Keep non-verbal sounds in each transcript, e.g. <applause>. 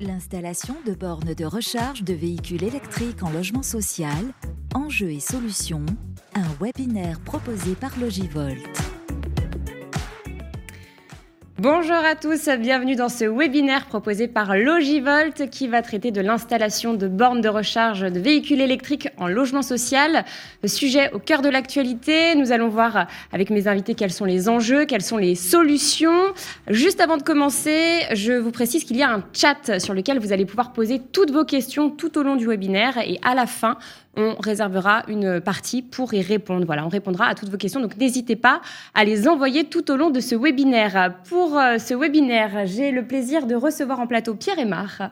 L'installation de bornes de recharge de véhicules électriques en logement social, enjeux et solutions, un webinaire proposé par Logivolt. Bonjour à tous, bienvenue dans ce webinaire proposé par Logivolt qui va traiter de l'installation de bornes de recharge de véhicules électriques en logement social. Sujet au cœur de l'actualité, nous allons voir avec mes invités quels sont les enjeux, quelles sont les solutions. Juste avant de commencer, je vous précise qu'il y a un chat sur lequel vous allez pouvoir poser toutes vos questions tout au long du webinaire et à la fin, on réservera une partie pour y répondre. Voilà, on répondra à toutes vos questions. Donc n'hésitez pas à les envoyer tout au long de ce webinaire. Pour euh, ce webinaire, j'ai le plaisir de recevoir en plateau Pierre Aymar.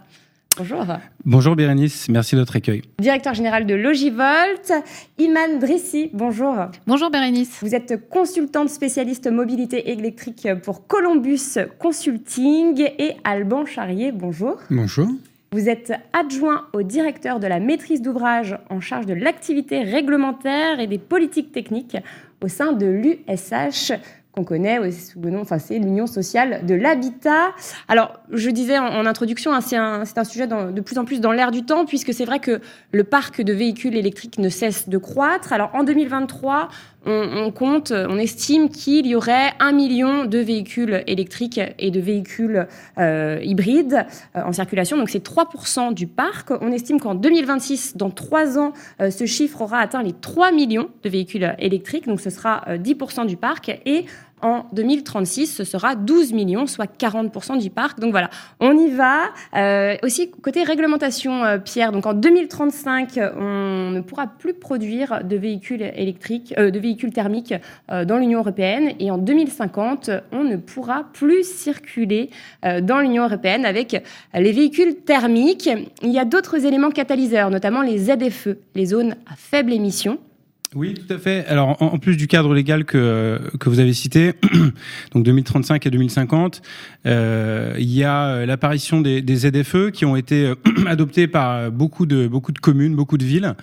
Bonjour. Bonjour Bérénice, merci de votre accueil. Directeur général de Logivolt. Iman Drissi, bonjour. Bonjour Bérénice. Vous êtes consultante spécialiste mobilité électrique pour Columbus Consulting et Alban Charrier, bonjour. Bonjour. Vous êtes adjoint au directeur de la maîtrise d'ouvrage en charge de l'activité réglementaire et des politiques techniques au sein de l'USH qu'on connaît sous le nom, enfin c'est l'Union sociale de l'habitat. Alors, je disais en, introduction, hein, c'est un, un, sujet de plus en plus dans l'air du temps, puisque c'est vrai que le parc de véhicules électriques ne cesse de croître. Alors, en 2023, on, compte, on estime qu'il y aurait un million de véhicules électriques et de véhicules euh, hybrides euh, en circulation. Donc c'est 3% du parc. On estime qu'en 2026, dans trois ans, euh, ce chiffre aura atteint les 3 millions de véhicules électriques. Donc ce sera 10% du parc. Et en 2036, ce sera 12 millions, soit 40% du parc. Donc voilà, on y va. Euh, aussi, côté réglementation, euh, Pierre, donc en 2035, on ne pourra plus produire de véhicules électriques, euh, de véhicules thermiques dans l'Union européenne. Et en 2050, on ne pourra plus circuler dans l'Union européenne avec les véhicules thermiques. Il y a d'autres éléments catalyseurs, notamment les ZFE, les zones à faible émission. Oui, tout à fait. Alors, en, plus du cadre légal que, que vous avez cité, <clears throat> donc 2035 et 2050, euh, il y a euh, l'apparition des, des, ZFE qui ont été euh, <clears throat> adoptés par beaucoup de, beaucoup de communes, beaucoup de villes,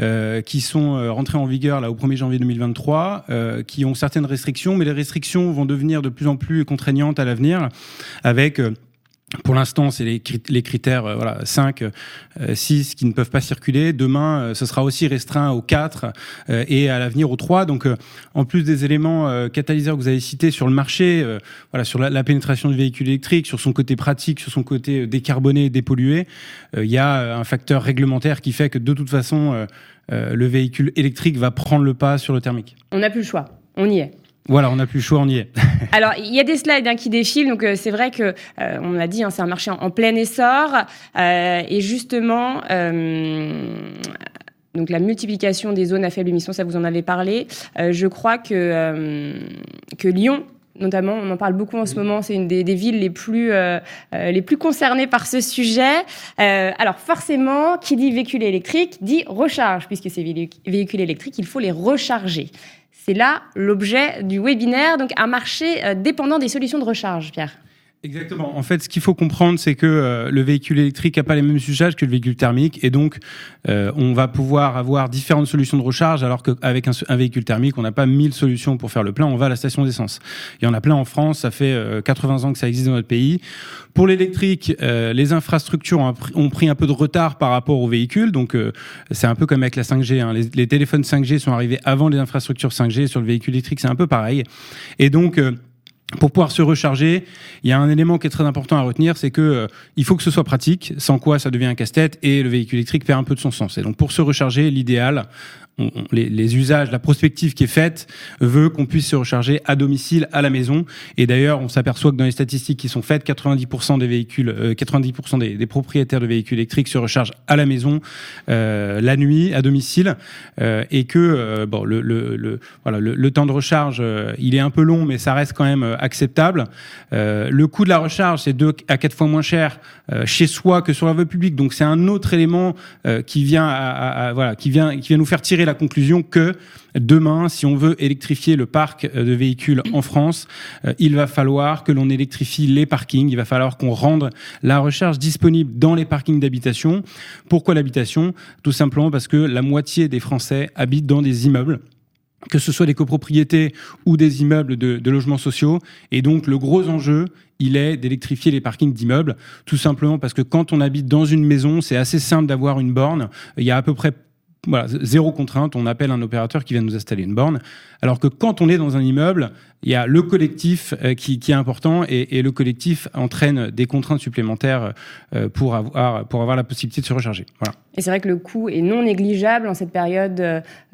euh, qui sont euh, rentrées en vigueur là au 1er janvier 2023, euh, qui ont certaines restrictions, mais les restrictions vont devenir de plus en plus contraignantes à l'avenir, avec pour l'instant, c'est les, critères euh, voilà, 5, 6 euh, qui ne peuvent pas circuler. Demain, euh, ce sera aussi restreint aux 4 et à l'avenir aux 3. Donc, en plus des éléments catalyseurs que vous avez cités sur le marché, voilà, sur la, pénétration du véhicule électrique, sur son côté pratique, sur son côté décarboné, dépollué, il y a un facteur réglementaire qui fait que de toute façon, le véhicule électrique va prendre le pas sur le thermique. On n'a plus le choix. On y est. Voilà, on n'a plus le choix, on y est. <laughs> Alors, il y a des slides hein, qui défilent, donc euh, c'est vrai que euh, on l'a dit, hein, c'est un marché en, plein essor, euh, et justement. donc la multiplication des zones à faible émission, ça vous en avez parlé. je crois que, que Lyon notamment, on en parle beaucoup en ce moment, c'est une des, villes les plus, les plus concernées par ce sujet. alors forcément, qui dit véhicule électrique dit recharge, puisque ces véhicules électriques, il faut les recharger. C'est là l'objet du webinaire, donc un marché euh, dépendant des solutions de recharge, Pierre. Exactement. En fait, ce qu'il faut comprendre, c'est que euh, le véhicule électrique n'a pas les mêmes usages que le véhicule thermique, et donc euh, on va pouvoir avoir différentes solutions de recharge, alors qu'avec un, véhicule thermique, on n'a pas mille solutions pour faire le plein. On va à la station d'essence. Il y en a plein en France. Ça fait 80 ans que ça existe dans notre pays. Pour l'électrique, les infrastructures ont, pris un peu de retard par rapport aux véhicules, donc c'est un peu comme avec la 5G. Hein. Les, les, téléphones 5G sont arrivés avant les infrastructures 5G. Sur le véhicule électrique, c'est un peu pareil. Et donc pour pouvoir se recharger, il y a un élément qui est très important à retenir, c'est que euh, il faut que ce soit pratique, sans quoi ça devient un casse-tête et le véhicule électrique perd un peu de son sens. Et donc pour se recharger, l'idéal, les, usages, la prospective qui est faite veut qu'on puisse se recharger à domicile, à la maison. Et d'ailleurs, on s'aperçoit que dans les statistiques qui sont faites, 90% des véhicules, 90% euh, des, propriétaires de véhicules électriques se rechargent à la maison, euh, la nuit, à domicile, et que bon, le, temps de recharge, il est un peu long, mais ça reste quand même acceptable. le coût de la recharge, c'est deux à quatre fois moins cher chez soi que sur la voie publique. Donc c'est un autre élément qui vient voilà, qui vient qui vient nous faire tirer la conclusion que demain, si on veut électrifier le parc euh, de véhicules en France, euh, il va falloir que l'on électrifie les parkings, il va falloir qu'on rende la recharge disponible dans les parkings d'habitation. Pourquoi l'habitation? Tout simplement parce que la moitié des Français habitent dans des immeubles que ce soit des copropriétés ou des immeubles de, logements sociaux. Et donc le gros enjeu, il est d'électrifier les parkings d'immeubles, tout simplement parce que quand on habite dans une maison, c'est assez simple d'avoir une borne. Il y a à peu près zéro contrainte, on appelle un opérateur qui vient nous installer une borne. Alors que quand on est dans un immeuble, il y a le collectif euh, qui, qui est important et, et, le collectif entraîne des contraintes supplémentaires euh, pour avoir, pour avoir la possibilité de se recharger. Voilà. Et c'est vrai que le coût est non négligeable en cette période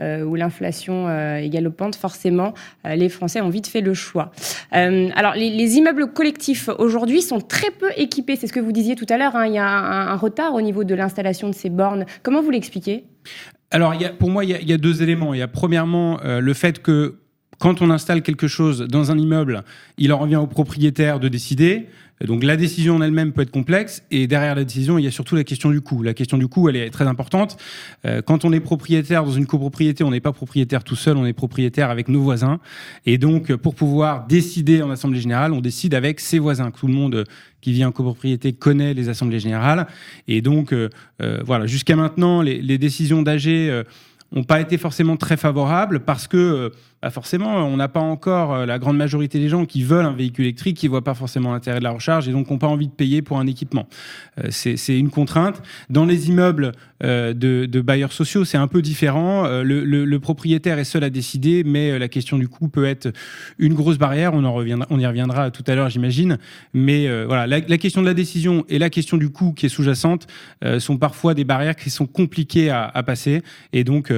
euh, où l'inflation est galopante. Forcément, les Français ont vite fait le choix. alors, les, les, immeubles collectifs aujourd'hui sont très peu équipés. C'est ce que vous disiez tout à l'heure. Hein. Il y a un, un retard au niveau de l'installation de ces bornes. Comment vous l'expliquez? Alors, il y a, pour moi, il y, a, il y, a, deux éléments. Il y a premièrement euh, le fait que quand on installe quelque chose dans un immeuble, il en revient au propriétaire de décider. Donc la décision en elle-même peut être complexe et derrière la décision, il y a surtout la question du coût. La question du coût, elle est très importante. Euh, quand on est propriétaire dans une copropriété, on n'est pas propriétaire tout seul, on est propriétaire avec nos voisins. Et donc pour pouvoir décider en assemblée générale, on décide avec ses voisins. Tout le monde qui vit en copropriété connaît les assemblées générales. Et donc euh, euh, voilà, jusqu'à maintenant, les, les décisions d'AG euh, n'ont pas été forcément très favorables parce que euh, bah forcément, on n'a pas encore euh, la grande majorité des gens qui veulent un véhicule électrique, qui voient pas forcément l'intérêt de la recharge et donc n'ont pas envie de payer pour un équipement. Euh, c'est une contrainte. Dans les immeubles euh, de, bailleurs sociaux, c'est un peu différent. Le, propriétaire est seul à décider, mais la question du coût peut être une grosse barrière. On en reviendra, on y reviendra tout à l'heure, j'imagine. Mais voilà, la, la, question de la décision et la question du coût qui est sous-jacente sont parfois des barrières qui sont compliquées à, à passer et donc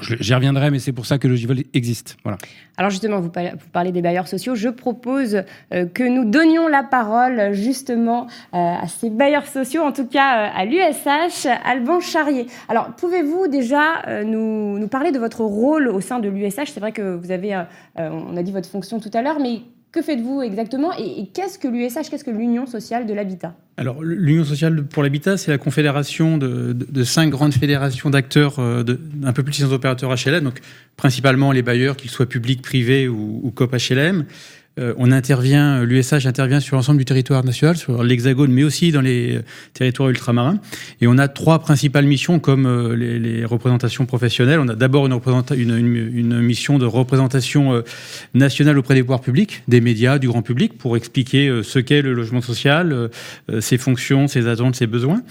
J'y reviendrai, mais c'est pour ça que le Logivol existe. Voilà. Alors justement, vous parlez des bailleurs sociaux. Je propose euh, que nous donnions la parole justement euh, à ces bailleurs sociaux, en tout cas euh, à l'USH, Alban Charrier. Alors, pouvez-vous déjà nous, nous, parler de votre rôle au sein de l'USH C'est vrai que vous avez, on a dit votre fonction tout à l'heure, mais que faites-vous exactement et, qu'est-ce que l'USH, qu'est-ce que l'Union sociale de l'habitat? Alors, l'Union sociale pour l'habitat, c'est la confédération de, cinq grandes fédérations d'acteurs, euh, d'un peu plus de 600 opérateurs HLM, donc principalement les bailleurs, qu'ils soient publics, privés ou, ou COP HLM. Euh, on intervient, l'USH intervient sur l'ensemble du territoire national, sur l'Hexagone, mais aussi dans les territoires ultramarins. Et on a trois principales missions comme euh, les, les, représentations professionnelles. On a d'abord une, une, une, une, mission de représentation euh, nationale auprès des pouvoirs publics, des médias, du grand public, pour expliquer ce qu'est le logement social, ses fonctions, ses attentes, ses besoins.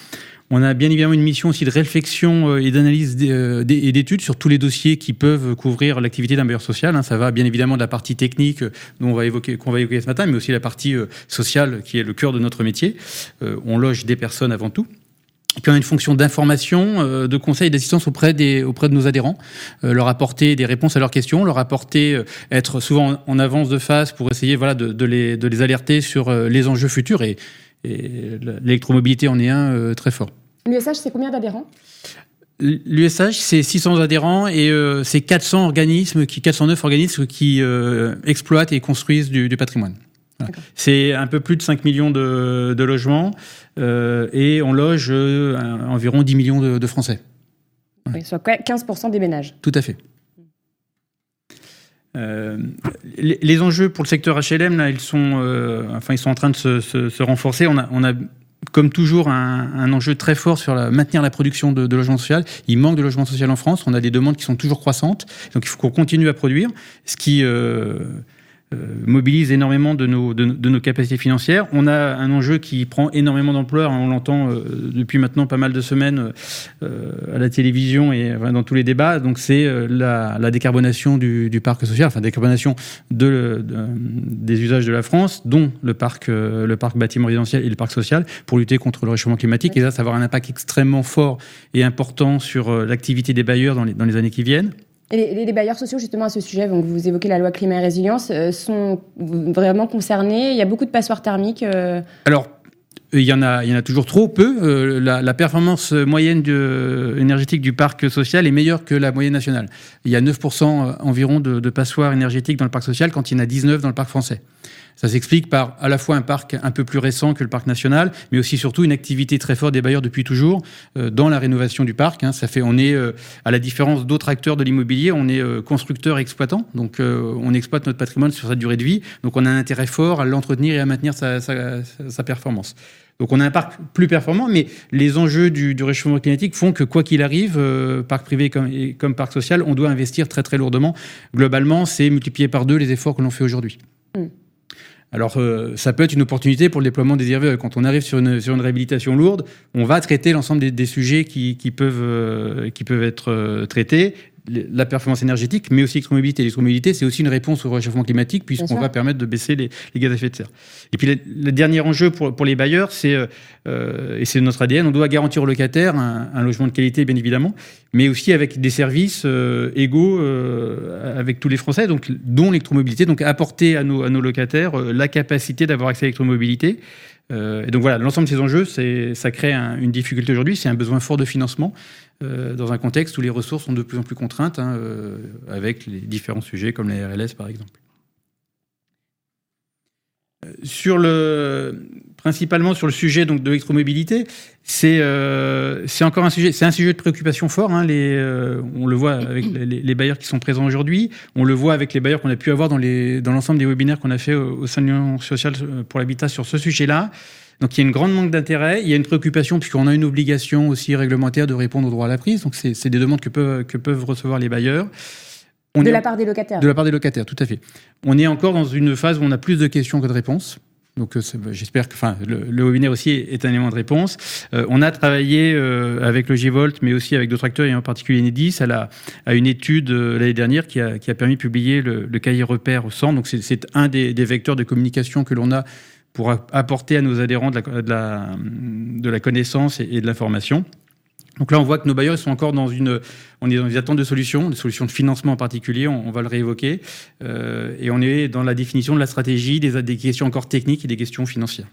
On a bien évidemment une mission aussi de réflexion euh, et d'analyse euh, et d'études sur tous les dossiers qui peuvent couvrir l'activité d'un bailleur social. Hein. Ça va bien évidemment de la partie technique euh, dont on va évoquer, qu'on va évoquer ce matin, mais aussi la partie sociale qui est le cœur de notre métier. On loge des personnes avant tout. On a une fonction d'information, de conseil et d'assistance auprès, des, auprès de nos adhérents, leur apporter des réponses à leurs questions, leur apporter, être souvent en avance de phase pour essayer voilà, de, de, les, de les alerter sur les enjeux futurs. Et, et l'électromobilité en est un très fort. L'USH, c'est combien d'adhérents? L'USH, c'est 600 adhérents et euh, c'est 400 organismes, qui, 409 organismes qui euh, exploitent et construisent du, du patrimoine. Voilà. C'est un peu plus de 5 millions de, de logements euh, et on loge euh, environ 10 millions de, de Français. Oui, soit 15% des ménages. Tout à fait. Euh, les, les, enjeux pour le secteur HLM, là, ils sont, euh, enfin, ils sont en train de se, se, se renforcer. On a, on a comme toujours, un, un, enjeu très fort sur la, maintenir la production de, de logement social. Il manque de logement social en France. On a des demandes qui sont toujours croissantes. Donc, il faut qu'on continue à produire, ce qui euh, mobilise énormément de nos, capacités financières. On a un enjeu qui prend énormément d'ampleur. Hein, on l'entend euh, depuis maintenant pas mal de semaines euh, à la télévision et dans tous les débats. C'est euh, la, décarbonation du, parc social, enfin décarbonation de, de, des usages de la France, dont le parc, euh, bâtiment résidentiel et le parc social, pour lutter contre le réchauffement climatique. Et ça, ça va avoir un impact extrêmement fort et important sur euh, l'activité des bailleurs dans les années qui viennent. Les, les, bailleurs sociaux, justement, à ce sujet, vous évoquez la loi climat et résilience, euh, sont vraiment concernés. Il y a beaucoup de passoires thermiques. Euh... Alors, il y, en a, il y en a toujours trop peu. Euh, la, performance moyenne énergétique du parc social est meilleure que la moyenne nationale. Il y a 9% environ de passoires énergétiques dans le parc social quand il y en a 19 dans le parc français. Ça s'explique par à la fois un parc un peu plus récent que le parc national, mais aussi surtout une activité très forte des bailleurs depuis toujours euh, dans la rénovation du parc. Hein. Ça fait, on est euh, à la différence d'autres acteurs de l'immobilier, on est euh, constructeur exploitant, donc euh, on exploite notre patrimoine sur sa durée de vie, donc on a un intérêt fort à l'entretenir et à maintenir sa, performance. Donc on a un parc plus performant, mais les enjeux du, réchauffement climatique font que quoi qu'il arrive, parc privé comme, parc social, on doit investir très très lourdement. Globalement, c'est multiplier par deux les efforts que l'on fait aujourd'hui. Mm. Alors, euh, ça peut être une opportunité pour le déploiement des IRVE. Quand on arrive sur une, sur une réhabilitation lourde, on va traiter l'ensemble des, sujets qui, peuvent, euh, qui peuvent être euh, traités la performance énergétique, mais aussi l'électromobilité. L'électromobilité, c'est aussi une réponse au réchauffement climatique, puisqu'on va permettre de baisser les, gaz à effet de serre. Et puis, le, dernier enjeu pour, pour les bailleurs, c'est, euh, et c'est notre ADN, on doit garantir aux locataires un, logement de qualité, bien évidemment, mais aussi avec des services euh, égaux euh, avec tous les Français, donc, dont l'électromobilité, donc apporter à nos, à nos locataires la capacité d'avoir accès à l'électromobilité. et donc voilà, l'ensemble de ces enjeux, ça crée une difficulté aujourd'hui, c'est un besoin fort de financement. Euh, dans un contexte où les ressources sont de plus en plus contraintes, hein, euh, avec les différents sujets comme la RLS par exemple. Euh, sur le, principalement sur le sujet donc de l'électromobilité, c'est c'est encore un sujet, c'est un sujet de préoccupation fort. Hein, les, on le voit avec les, bailleurs qui sont présents aujourd'hui, on le voit avec les bailleurs qu'on a pu avoir dans dans l'ensemble des webinaires qu'on a fait au, sein de l'Union sociale pour l'habitat sur ce sujet-là. Donc il y a une grande manque d'intérêt, il y a une préoccupation puisqu'on a une obligation aussi réglementaire de répondre au droit à la prise. Donc c'est des demandes que peuvent, que peuvent recevoir les bailleurs. De la part des locataires. De la part des locataires, tout à fait. On est encore dans une phase où on a plus de questions que de réponses. Donc euh, j'espère que enfin, le, webinaire aussi est un élément de réponse. Euh, on a travaillé euh, avec le G-Volt, mais aussi avec d'autres acteurs, et en particulier Enedis, à, la, à une étude l'année dernière qui a, qui a, permis de publier le, cahier repère au centre. Donc c'est un des, des, vecteurs de communication que l'on a pour apporter à nos adhérents de la, de la, de la connaissance et, de l'information. Donc là, on voit que nos bailleurs ils sont encore dans une, on est dans des attentes de solutions, des solutions de financement en particulier, on, va le réévoquer, euh, et on est dans la définition de la stratégie, des, des questions encore techniques et des questions financières.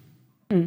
Mmh.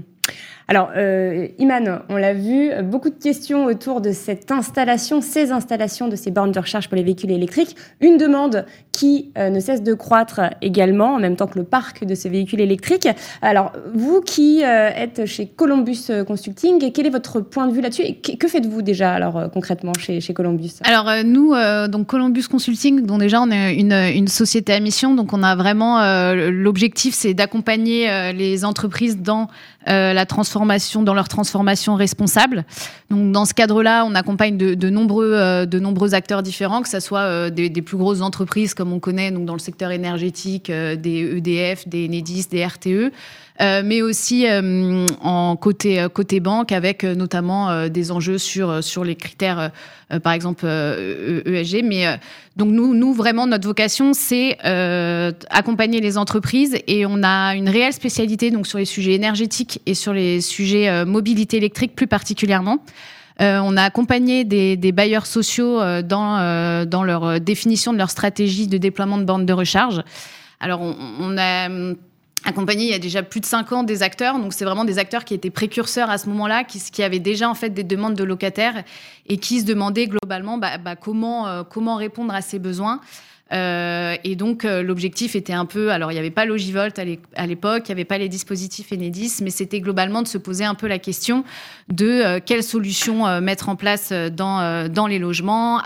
Alors, euh, Iman, on l'a vu, beaucoup de questions autour de cette installation, ces installations de ces bornes de recharge pour les véhicules électriques. Une demande qui euh, ne cesse de croître également, en même temps que le parc de ces véhicules électriques. Alors, vous qui euh, êtes chez Columbus Consulting, quel est votre point de vue là-dessus et que faites-vous déjà alors concrètement chez, chez Columbus? Alors, nous, donc Columbus Consulting, dont déjà on est une, une, société à mission, donc on a vraiment l'objectif, c'est d'accompagner les entreprises dans la transformation dans leur transformation responsable. Donc, dans ce cadre-là, on accompagne de, nombreux, euh, de nombreux acteurs différents, que ce soit euh, des, plus grosses entreprises comme on connaît donc dans le secteur énergétique, euh, des EDF, des Enedis, des RTE, mais aussi en côté, côté banque avec notamment des enjeux sur, sur les critères, par exemple ESG. E mais donc nous, nous, vraiment, notre vocation, c'est accompagner les entreprises et on a une réelle spécialité donc sur les sujets énergétiques et sur les sujets mobilité électrique plus particulièrement. Euh, on a accompagné des, bailleurs sociaux euh, dans, euh, dans leur définition de leur stratégie de déploiement de bornes de recharge. Alors, on, a accompagné il y a déjà plus de cinq ans des acteurs. Donc, c'est vraiment des acteurs qui étaient précurseurs à ce moment-là, qui, qui, avaient déjà en fait des demandes de locataires et qui se demandaient globalement bah, bah, comment, comment répondre à ces besoins. Euh, et donc, euh, l'objectif était un peu. Alors, il n'y avait pas Logivolt à l'époque, il n'y avait pas les dispositifs Enedis, mais c'était globalement de se poser un peu la question de euh, quelles solutions mettre en place dans, dans les logements,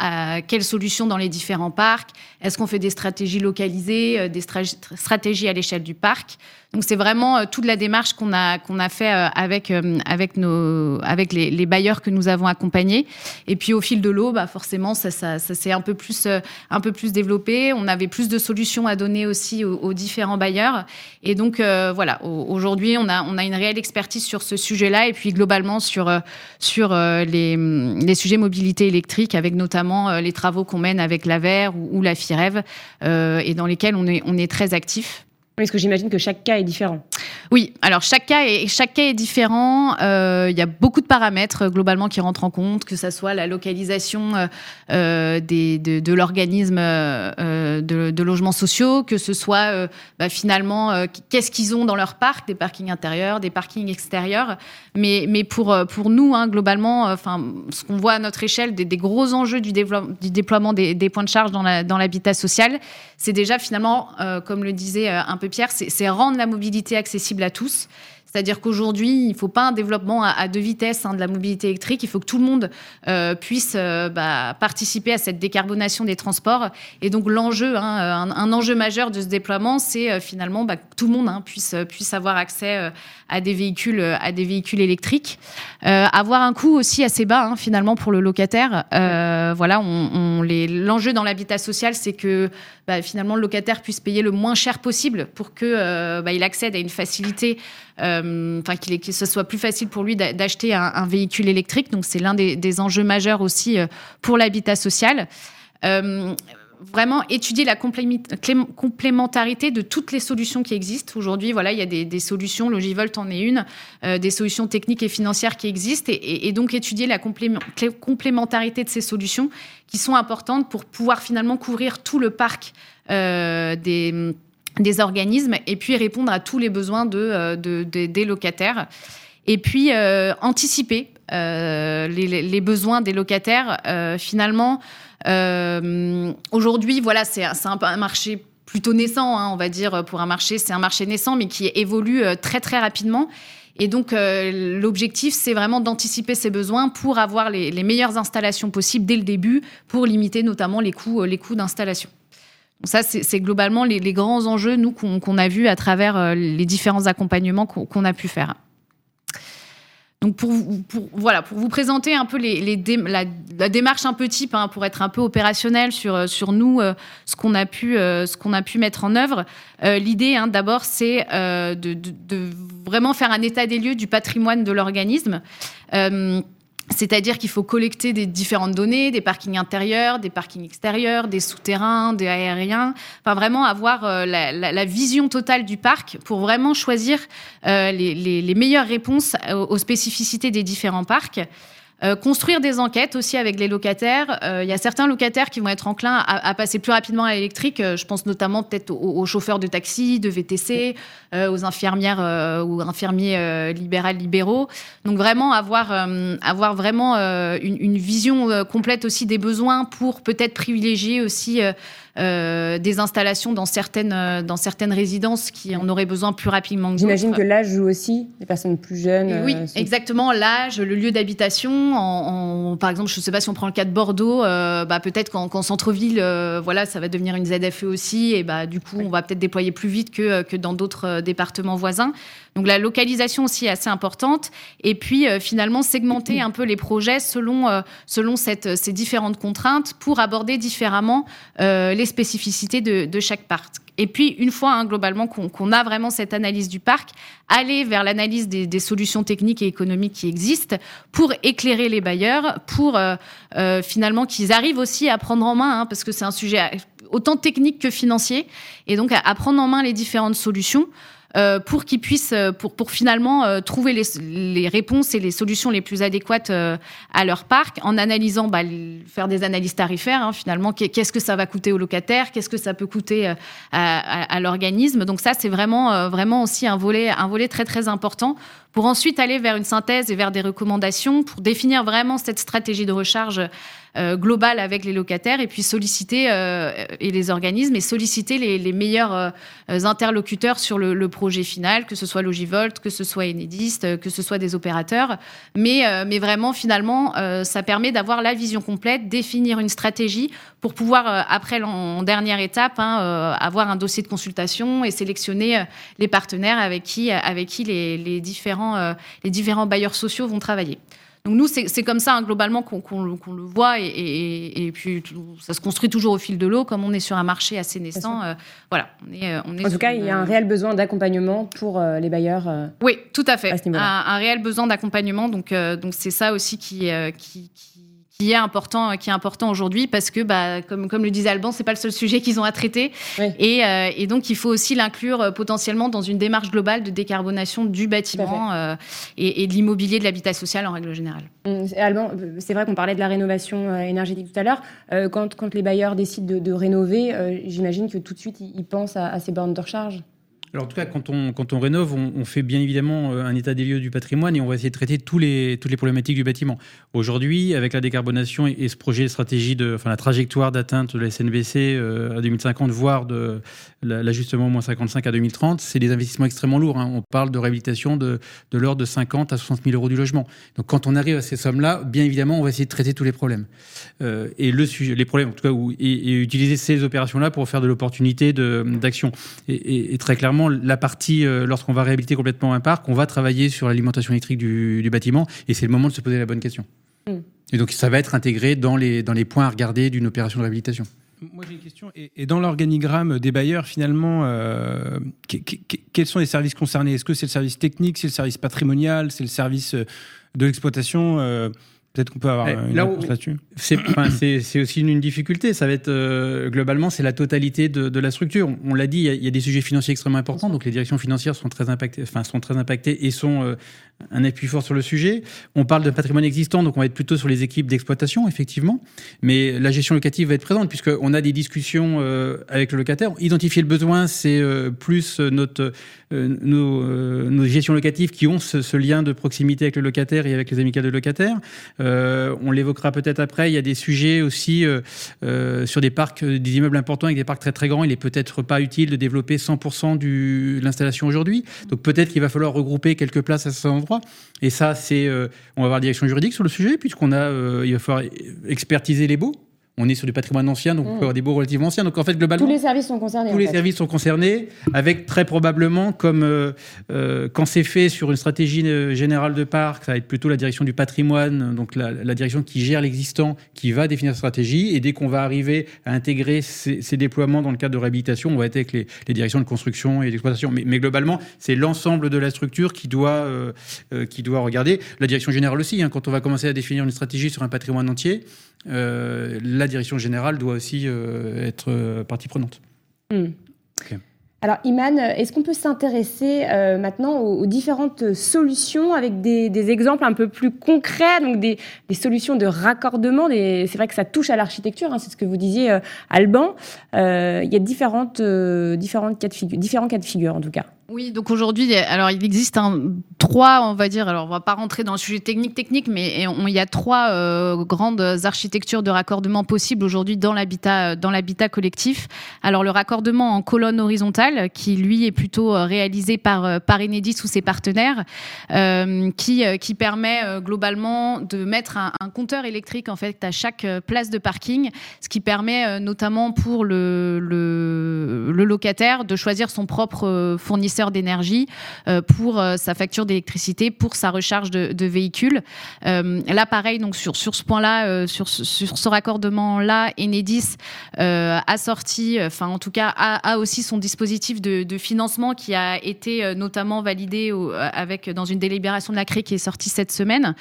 quelles solutions dans les différents parcs. Est-ce qu'on fait des stratégies localisées, des stratégies à l'échelle du parc? Donc c'est vraiment toute la démarche qu'on a qu'on a fait avec avec nos avec les, les, bailleurs que nous avons accompagnés. Et puis au fil de l'eau, bah forcément ça, ça, ça s'est un peu plus un peu plus développé on avait plus de solutions à donner aussi aux, différents bailleurs. Et donc, euh, voilà, aujourd'hui, on a, on a une réelle expertise sur ce sujet-là et puis globalement sur, euh, sur euh, les, les, sujets mobilité électrique, avec notamment les travaux qu'on mène avec la VER ou, la FIREV, et dans lesquels on est, on est très actif. Parce que j'imagine que chaque cas est différent. Oui, alors chaque cas est, différent. Euh, il y a beaucoup de paramètres euh, globalement qui rentrent en compte, que ce soit la localisation euh, de, l'organisme de, logements sociaux, que ce soit bah, finalement qu'est-ce qu'ils ont dans leur parc, des parkings intérieurs, des parkings extérieurs. Mais, pour, nous, hein, globalement, enfin, ce qu'on voit à notre échelle, des, gros enjeux du, déploiement des, points de charge dans l'habitat social, c'est déjà finalement, comme le disait un peu Pierre, c'est rendre la mobilité accessible à tous C'est-à-dire qu'aujourd'hui, il ne faut pas un développement à, deux vitesses hein, de la mobilité électrique. Il faut que tout le monde euh, puisse euh, bah, participer à cette décarbonation des transports. Et donc l'enjeu, hein, un, enjeu majeur de ce déploiement, c'est finalement bah, que tout le monde hein, puisse, puisse avoir accès à des véhicules, à des véhicules électriques. avoir un coût aussi assez bas finalement pour le locataire. voilà, l'enjeu dans l'habitat social, c'est que bah, finalement le locataire puisse payer le moins cher possible pour que il accède à une facilité euh, enfin qu'il que ce soit plus facile pour lui d'acheter un, véhicule électrique. Donc c'est l'un des, enjeux majeurs aussi euh, pour l'habitat social. Euh, vraiment étudier la complémentarité de toutes les solutions qui existent. Aujourd'hui, voilà, il y a des, solutions, Logivolt en est une, des solutions techniques et financières qui existent, et, donc étudier la complémentarité de ces solutions qui sont importantes pour pouvoir finalement couvrir tout le parc des des organismes et puis répondre à tous les besoins de, euh, des locataires. Et puis euh, anticiper euh, les, besoins des locataires. finalement, aujourd'hui, voilà, c'est un, marché plutôt naissant, hein, on va dire, pour un marché. C'est un marché naissant, mais qui évolue très, très rapidement. Et donc, l'objectif, c'est vraiment d'anticiper ces besoins pour avoir les, meilleures installations possibles dès le début, pour limiter notamment les coûts, d'installation. Ça, c'est globalement les, grands enjeux, nous, qu'on a vus à travers euh, les différents accompagnements qu'on a pu faire. Donc pour, voilà, pour vous présenter un peu la, démarche un peu type, hein, pour être un peu opérationnel sur, euh, sur nous, euh, ce qu'on a, pu, a pu mettre en œuvre, l'idée hein, d'abord c'est de, vraiment faire un état des lieux du patrimoine de l'organisme. C'est-à-dire qu'il faut collecter des différentes données, des parkings intérieurs, des parkings extérieurs, des souterrains, des aériens. Enfin, vraiment avoir euh, la, vision totale du parc pour vraiment choisir euh, les, meilleures réponses aux spécificités des différents parcs. Euh, construire des enquêtes aussi avec les locataires. Euh, il y a certains locataires qui vont être enclins à, passer plus rapidement à l'électrique. Euh, je pense notamment peut-être aux, chauffeurs de taxi, de VTC, aux infirmières ou infirmiers libérales libéraux. Donc vraiment avoir, avoir vraiment une, une, vision complète aussi des besoins pour peut-être privilégier aussi euh, des installations dans certaines, euh, dans certaines résidences qui en auraient besoin plus rapidement que J'imagine que l'âge joue aussi, les personnes plus jeunes. oui, euh, exactement, l'âge, le lieu d'habitation. En, par exemple, je ne sais pas si on prend le cas de Bordeaux, bah, peut-être qu'en centre-ville, voilà, ça va devenir une ZFE aussi, et bah, du coup, on va peut-être déployer plus vite que, que dans d'autres départements voisins. Donc la localisation aussi est assez importante. Et puis finalement segmenter un peu les projets selon, selon cette, ces différentes contraintes pour aborder différemment les spécificités de, chaque parc. Et puis, une fois hein, globalement qu'on a vraiment cette analyse du parc, aller vers l'analyse des, solutions techniques et économiques qui existent pour éclairer les bailleurs, pour euh, euh, finalement qu'ils arrivent aussi à prendre en main, hein, parce que c'est un sujet autant technique que financier, et donc à prendre en main les différentes solutions. Euh, pour qu'ils puissent, euh, pour, pour finalement euh, trouver les, les, réponses et les solutions les plus adéquates à leur parc, en analysant, bah, faire des analyses tarifaires, hein, finalement, qu'est-ce que ça va coûter aux locataires, qu'est-ce que ça peut coûter à, à, l'organisme. Donc ça, c'est vraiment, vraiment aussi un volet, un volet très très important pour ensuite aller vers une synthèse et vers des recommandations pour définir vraiment cette stratégie de recharge euh, globale avec les locataires et puis solliciter euh, et les organismes et solliciter les, meilleurs euh, interlocuteurs sur le, projet final, que ce soit Logivolt, que ce soit Enedis, que ce soit des opérateurs. Mais, mais vraiment, finalement, ça permet d'avoir la vision complète, définir une stratégie pour pouvoir, après, en dernière étape, hein, avoir un dossier de consultation et sélectionner les partenaires avec qui, avec qui les différents, les différents bailleurs sociaux vont travailler. Donc nous, c'est comme ça, hein, globalement, qu'on le voit. Et, puis, ça se construit toujours au fil de l'eau. Comme on est sur un marché assez naissant, euh, voilà. On est, euh, on est en tout cas, il y a un réel besoin d'accompagnement pour euh, les bailleurs. oui, tout à fait. un, un, réel besoin d'accompagnement. Donc, donc c'est ça aussi qui, qui, qui qui est important, qui est important aujourd'hui parce que, bah, comme, comme le disait Alban, c'est pas le seul sujet qu'ils ont à traiter. Et, euh, et, donc, il faut aussi l'inclure euh, potentiellement dans une démarche globale de décarbonation du bâtiment euh, et, et, de l'immobilier, de l'habitat social en règle générale. Mmh, Alban, c'est vrai qu'on parlait de la rénovation énergétique tout à l'heure. quand, quand, les bailleurs décident de, rénover, j'imagine que tout de suite, ils pensent à, à ces bornes de recharge. En tout cas, quand on, rénove, on, fait bien évidemment euh, un état des lieux du patrimoine et on va essayer de traiter toutes les problématiques du bâtiment. Aujourd'hui, avec la décarbonation et, ce projet stratégie, de, enfin la trajectoire d'atteinte de la SNBC euh, à 2050, voire de l'ajustement moins 55 à 2030, c'est des investissements extrêmement lourds. Hein. On parle de réhabilitation de, l'ordre de 50 à 60 000 euros du logement. Donc quand on arrive à ces sommes-là, bien évidemment, on va essayer de traiter tous les problèmes. Euh, et les problèmes, en tout cas, et, utiliser ces opérations-là pour faire de l'opportunité d'action. Et très clairement, la partie, euh, lorsqu'on va réhabiliter complètement un parc, on va travailler sur l'alimentation électrique du, bâtiment et c'est le moment de se poser la bonne question. Mm. Et donc ça va être intégré dans les, dans les points à regarder d'une opération de réhabilitation. Moi j'ai une question. Et, dans l'organigramme des bailleurs, finalement, euh, quels sont les services concernés? Est-ce que c'est le service technique, c'est le service patrimonial, c'est le service euh, de l'exploitation Peut-être qu'on peut avoir eh, une réponse là-dessus. <coughs> C'est aussi une, difficulté. Ça va être euh, globalement, c'est la totalité de, la structure. On, l'a dit, il y, a, des sujets financiers extrêmement importants, donc les directions financières sont très impactées, enfin sont très impactées et sont euh, un appui fort sur le sujet. On parle de patrimoine existant, donc on va être plutôt sur les équipes d'exploitation, effectivement. Mais la gestion locative va être présente puisqu'on a des discussions euh, avec le locataire. Identifier le besoin, c'est plus notre nos, nos, gestions locatives qui ont ce, lien de proximité avec le locataire et avec les amicales de locataires. Euh, on l'évoquera peut-être après. Il y a des sujets aussi euh, euh, sur des parcs, des immeubles importants avec des parcs très très grands. Il est peut-être pas utile de développer 100% de l'installation aujourd'hui. Donc peut-être qu'il va falloir regrouper quelques places à cet endroit. Et ça, c'est, on va avoir direction juridique sur le sujet puisqu'on a, il va falloir expertiser les baux on est sur du patrimoine ancien, donc on peut mm. avoir des baux relativement anciens. Donc en fait, globalement. Tous les services sont concernés. Tous les services sont concernés, avec très probablement, comme euh, euh, quand c'est fait sur une stratégie euh, générale de parc, ça va être plutôt la direction du patrimoine, donc la, direction qui gère l'existant, qui va définir la stratégie. Et dès qu'on va arriver à intégrer ces, déploiements dans le cadre de réhabilitation, on va être avec les, directions de construction et d'exploitation. Mais, mais, globalement, c'est l'ensemble de la structure qui doit, qui doit regarder. La direction générale aussi, hein, quand on va commencer à définir une stratégie sur un patrimoine entier, euh, la direction générale doit aussi euh, être euh, partie prenante. Hmm. Alors Iman, est-ce qu'on peut s'intéresser maintenant aux, différentes solutions avec des, exemples un peu plus concrets, donc des, solutions de raccordement C'est vrai que ça touche à l'architecture, hein, c'est ce que vous disiez, Alban. il y a différentes, différentes cas de figure, différents cas de figure en tout cas. Oui, donc aujourd'hui, alors il existe trois, on va dire, alors on va pas rentrer dans le sujet technique technique, mais il y a trois euh, grandes architectures de raccordement possibles aujourd'hui dans l'habitat dans l'habitat collectif. Alors le raccordement en colonne horizontale, qui lui est plutôt euh, réalisé par euh, Enedis ou ses partenaires, qui qui permet globalement de mettre un, compteur électrique en fait à chaque place de parking, ce qui permet notamment pour le, le locataire de choisir son propre fournisseur d'énergie euh, pour euh, sa facture d'électricité, pour sa recharge de, de véhicule. Euh, là, pareil, donc sur, sur ce point-là, sur, sur ce raccordement-là, Enedis a sorti, enfin en tout cas, a, aussi son dispositif de, financement qui a été notamment validé avec dans une délibération de la CRE qui est sortie cette semaine,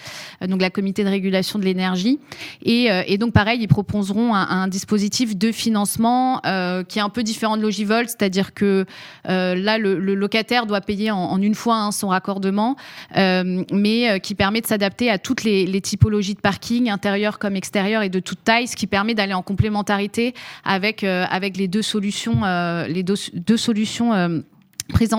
donc la comité de régulation de l'énergie. Et, et, donc pareil, ils proposeront un, dispositif de financement qui est un peu différent de Logivol, c'est-à-dire que là, le, le locataire doit payer en, une fois hein, son raccordement, euh, mais euh, qui permet de s'adapter à toutes les, typologies de parking, intérieur comme extérieur et de toute taille, ce qui permet d'aller en complémentarité avec, euh, les deux solutions, les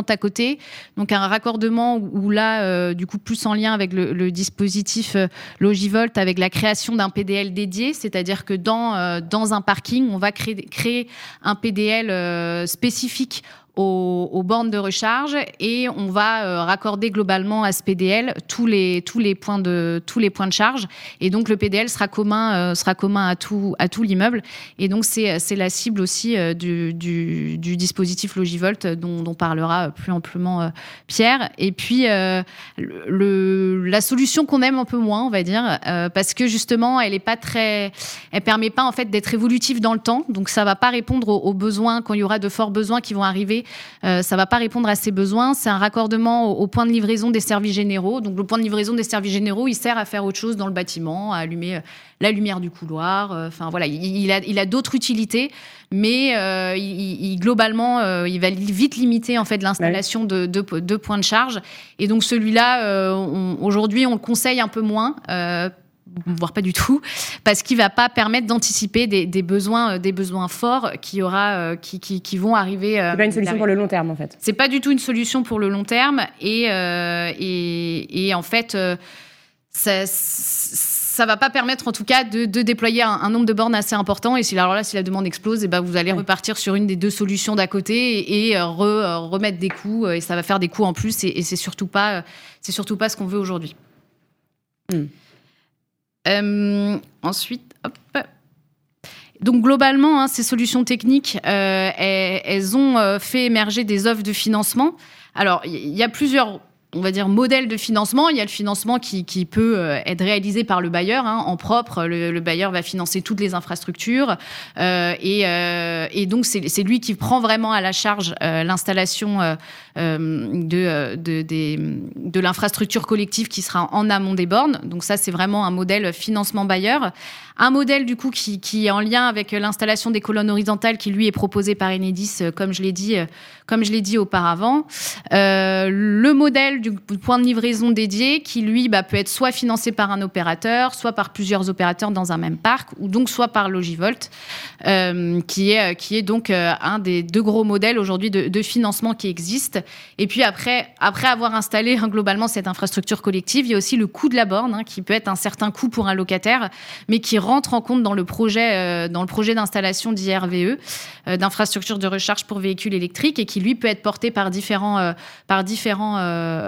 à côté. Donc un raccordement où, là, du coup, plus en lien avec le, dispositif Logivolt, avec la création d'un PDL dédié, c'est-à-dire que dans, un parking, on va créer un PDL spécifique aux, bornes de recharge et on va euh, raccorder globalement à ce PDL tous les, tous les, points, de, tous les points de charge. Et donc le PDL sera commun, euh, sera commun à tout, à tout l'immeuble. Et donc c'est la cible aussi euh, du, du, dispositif Logivolt dont, dont, parlera plus amplement Pierre. Et puis le, la solution qu'on aime un peu moins, on va dire, parce que justement elle est pas très, elle permet pas en fait d'être évolutive dans le temps. Donc ça va pas répondre aux, aux besoins quand il y aura de forts besoins qui vont arriver euh, ça va pas répondre à ses besoins. C'est un raccordement au, point de livraison des services généraux. Donc le point de livraison des services généraux, il sert à faire autre chose dans le bâtiment, à allumer euh, la lumière du couloir. Euh, enfin voilà, il, a, il a d'autres utilités, mais il, globalement, il va vite limiter en fait l'installation de, de, points de charge. Et donc celui-là, aujourd'hui, on le conseille un peu moins voire pas du tout, parce qu'il va pas permettre d'anticiper des, des, besoins, des besoins forts qui aura, qui, qui, qui, vont arriver. C'est pas une solution pour le long terme en fait. C'est pas du tout une solution pour le long terme et et, et, en fait ça ça va pas permettre en tout cas de, déployer un, nombre de bornes assez important. Et si, alors là, si la demande explose, et eh ben vous allez repartir sur une des deux solutions d'à côté et, euh, euh, remettre des coûts. Euh, et ça va faire des coûts en plus. Et, c'est surtout pas, c'est surtout pas ce qu'on veut aujourd'hui. Hmm. ensuite. Donc globalement, hein, ces solutions techniques, elles, ont fait émerger des offres de financement. Alors, il y a plusieurs on va dire, modèle de financement. Il y a le financement qui, peut euh, être réalisé par le bailleur hein, en propre. Le, bailleur va financer toutes les infrastructures euh, euh, et, donc c'est lui qui prend vraiment à la charge l'installation de, de, de l'infrastructure collective qui sera en amont des bornes. Donc ça, c'est vraiment un modèle financement bailleur. Un modèle du coup qui, qui est en lien avec l'installation des colonnes horizontales qui lui est proposé par Enedis, comme je l'ai dit, comme je l'ai dit auparavant. le modèle du point de livraison dédié qui, lui, bah, peut être soit financé par un opérateur, soit par plusieurs opérateurs dans un même parc, ou donc soit par Logivolt, euh, qui, est, qui est donc euh, un des deux gros modèles aujourd'hui de, financement qui existent. Et puis après, après avoir installé hein, globalement cette infrastructure collective, il y a aussi le coût de la borne, hein, qui peut être un certain coût pour un locataire, mais qui rentre en compte dans le projet, euh, dans le projet d'installation d'IRVE, d'infrastructure de recharge pour véhicules électriques, et qui lui peut être porté par différents, par différents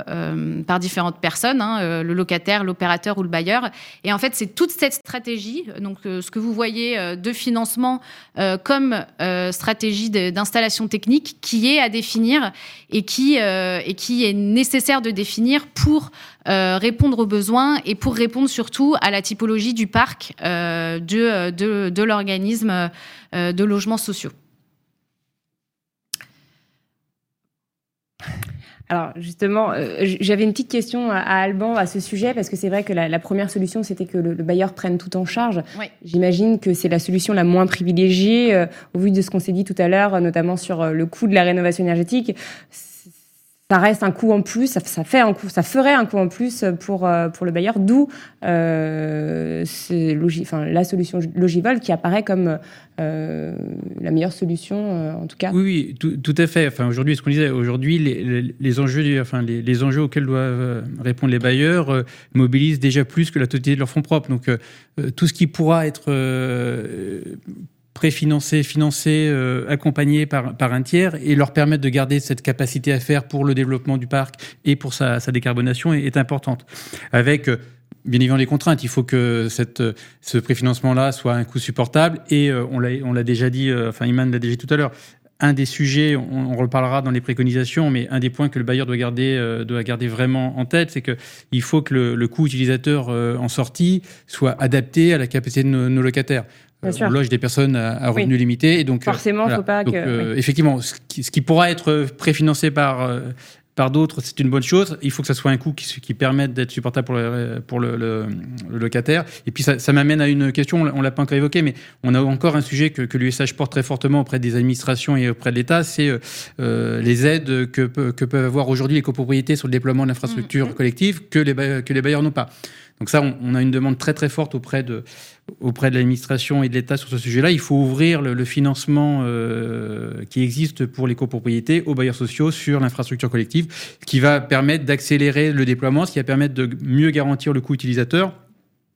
euh, par différentes personnes, hein, euh, le locataire, l'opérateur ou le bailleur. Et en fait, c'est toute cette stratégie, donc euh, ce que vous voyez de financement comme stratégie d'installation technique, qui est à définir et qui, et qui est nécessaire de définir pour répondre aux besoins et pour répondre surtout à la typologie du parc de, de, de l'organisme de logements sociaux. Alors justement, euh, j'avais une petite question à, Alban à ce sujet, parce que c'est vrai que la, première solution, c'était que le, bailleur prenne tout en charge. J'imagine que c'est la solution la moins privilégiée, euh, au vu de ce qu'on s'est dit tout à l'heure, notamment sur euh, le coût de la rénovation énergétique ça reste un coût en plus, ça, fait un ça ferait un coût en plus pour, euh, pour le bailleur, d'où euh, la solution Logivol qui apparaît comme euh, la meilleure solution, en tout cas. Oui, oui tout, à fait. Enfin, aujourd'hui, ce qu'on disait, aujourd'hui, les, enjeux, enfin, les, enjeux auxquels doivent répondre les bailleurs mobilisent déjà plus que la totalité de leurs fonds propres. Donc, tout ce qui pourra être préfinancés, financés, euh, accompagnés par, un tiers et leur permettre de garder cette capacité à faire pour le développement du parc et pour sa, décarbonation est, importante. Avec euh, bien évidemment les contraintes. Il faut que ce préfinancement-là soit un coût supportable et euh, on l'a déjà dit, enfin Iman l'a déjà dit tout à l'heure, un des sujets, on, reparlera dans les préconisations, mais un des points que le bailleur doit garder, doit garder vraiment en tête, c'est qu'il faut que le coût utilisateur en sortie soit adapté à la capacité de nos locataires. Euh, on loge des personnes à, revenus limités. Et donc, euh, Forcément, faut pas que. Euh, effectivement, ce qui, pourra être préfinancé par, par d'autres, c'est une bonne chose. Il faut que ça soit un coût qui, qui permette d'être supportable pour, le, pour le, locataire. Et puis, ça, ça m'amène à une question, on ne l'a pas encore évoqué, mais on a encore un sujet que, que l'USH porte très fortement auprès des administrations et auprès de l'État, c'est les aides que, que peuvent avoir aujourd'hui les copropriétés sur le déploiement de l'infrastructure mmh. collective que les, que les bailleurs n'ont pas. Donc ça, on, a une demande très très forte auprès de, auprès de l'administration et de l'État sur ce sujet-là. Il faut ouvrir le, financement euh, qui existe pour les copropriétés aux bailleurs sociaux sur l'infrastructure collective, qui va permettre d'accélérer le déploiement, ce qui va permettre de mieux garantir le coût utilisateur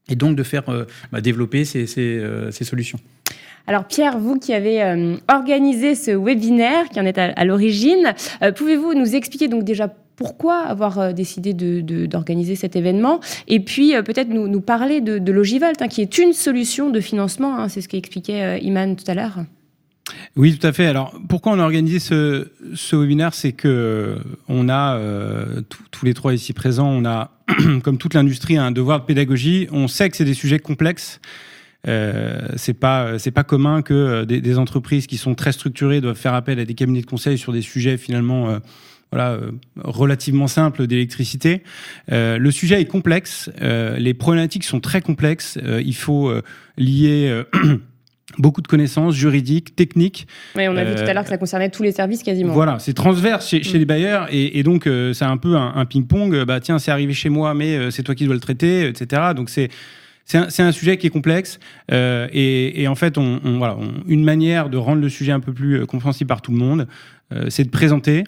et donc de faire euh, bah, développer ces, euh, ces, solutions. Alors Pierre, vous qui avez organisé ce webinaire, qui en est à, l'origine, pouvez-vous nous expliquer donc déjà pourquoi avoir euh, décidé d'organiser cet événement Et puis euh, peut-être nous, parler de, Logivolt, hein, qui est une solution de financement, hein, c'est ce qu'expliquait euh, Iman tout à l'heure. Oui, tout à fait. Alors, pourquoi on a organisé ce, webinaire C'est que on a tous les trois ici présents, on a, <clears throat> comme toute l'industrie, un devoir de pédagogie. On sait que c'est des sujets complexes. Euh, c'est pas c'est pas commun que des, entreprises qui sont très structurées doivent faire appel à des cabinets de conseil sur des sujets finalement voilà, euh, relativement simple d'électricité. Euh, le sujet est complexe, euh, les problématiques sont très complexes. il faut lier <clears throat> beaucoup de connaissances juridiques, techniques. Oui, on a vu tout à l'heure que ça concernait tous les services quasiment. Voilà, c'est transverse chez, chez, mm. les bailleurs et, donc c'est un peu un, ping-pong. Bah tiens, c'est arrivé chez moi, mais c'est toi qui dois le traiter, etc. Donc c'est c'est un, un, sujet qui est complexe euh, et, et, en fait, on, on voilà, on, une manière de rendre le sujet un peu plus compréhensible par tout le monde, euh, c'est de présenter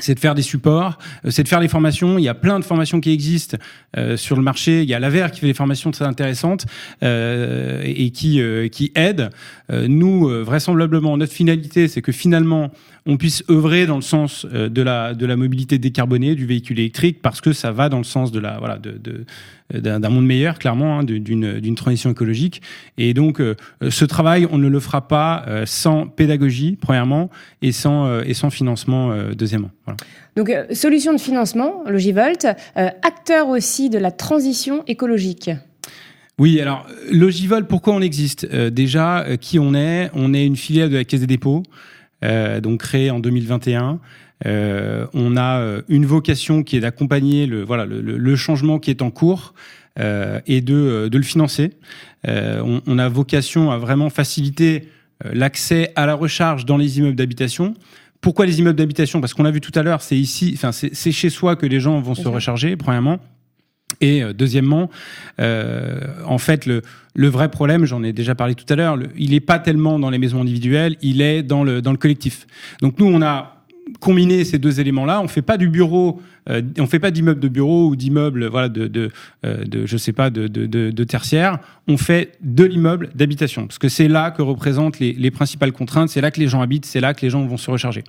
c'est de faire des supports, euh, c'est de faire des formations. Il y a plein de formations qui existent euh, sur le marché. Il y a l'AVER qui fait des formations très intéressantes euh, et qui, euh, qui aident. Nous, vraisemblablement, notre finalité, c'est que finalement, on puisse œuvrer dans le sens de la, de la mobilité décarbonée du véhicule électrique parce que ça va dans le sens de la, voilà, de, de d'un monde meilleur, clairement, hein, d'une transition écologique. Et donc, ce travail, on ne le fera pas sans pédagogie, premièrement, et sans, et sans financement, deuxièmement. Voilà. Donc, euh, solution de financement, Logivolt, euh, acteur aussi de la transition écologique. Oui, alors Logivolt, pourquoi on existe? Euh, Déjà, euh, qui on est? On est une filiale de la Caisse des dépôts, euh, donc créée en 2021. on a une vocation qui est d'accompagner le, voilà, le, le, changement qui est en cours et de, de le financer. On, on, a vocation à vraiment faciliter l'accès à la recharge dans les immeubles d'habitation. Pourquoi les immeubles d'habitation? Parce qu'on a vu tout à l'heure, c'est ici, enfin c'est chez soi que les gens vont se recharger, premièrement. Et euh, deuxièmement, euh, en fait, le, le vrai problème, j'en ai déjà parlé tout à l'heure, il n'est pas tellement dans les maisons individuelles, il est dans le, dans le collectif. Donc nous, on a combiner ces deux éléments-là. On fait pas du bureau, euh, on fait pas d'immeuble de bureau ou d'immeuble, voilà, de, de, euh, de, je sais pas, de, de, de, tertiaire. On fait de l'immeuble d'habitation parce que c'est là que représentent les, les principales contraintes. C'est là que les gens habitent, c'est là que les gens vont se recharger.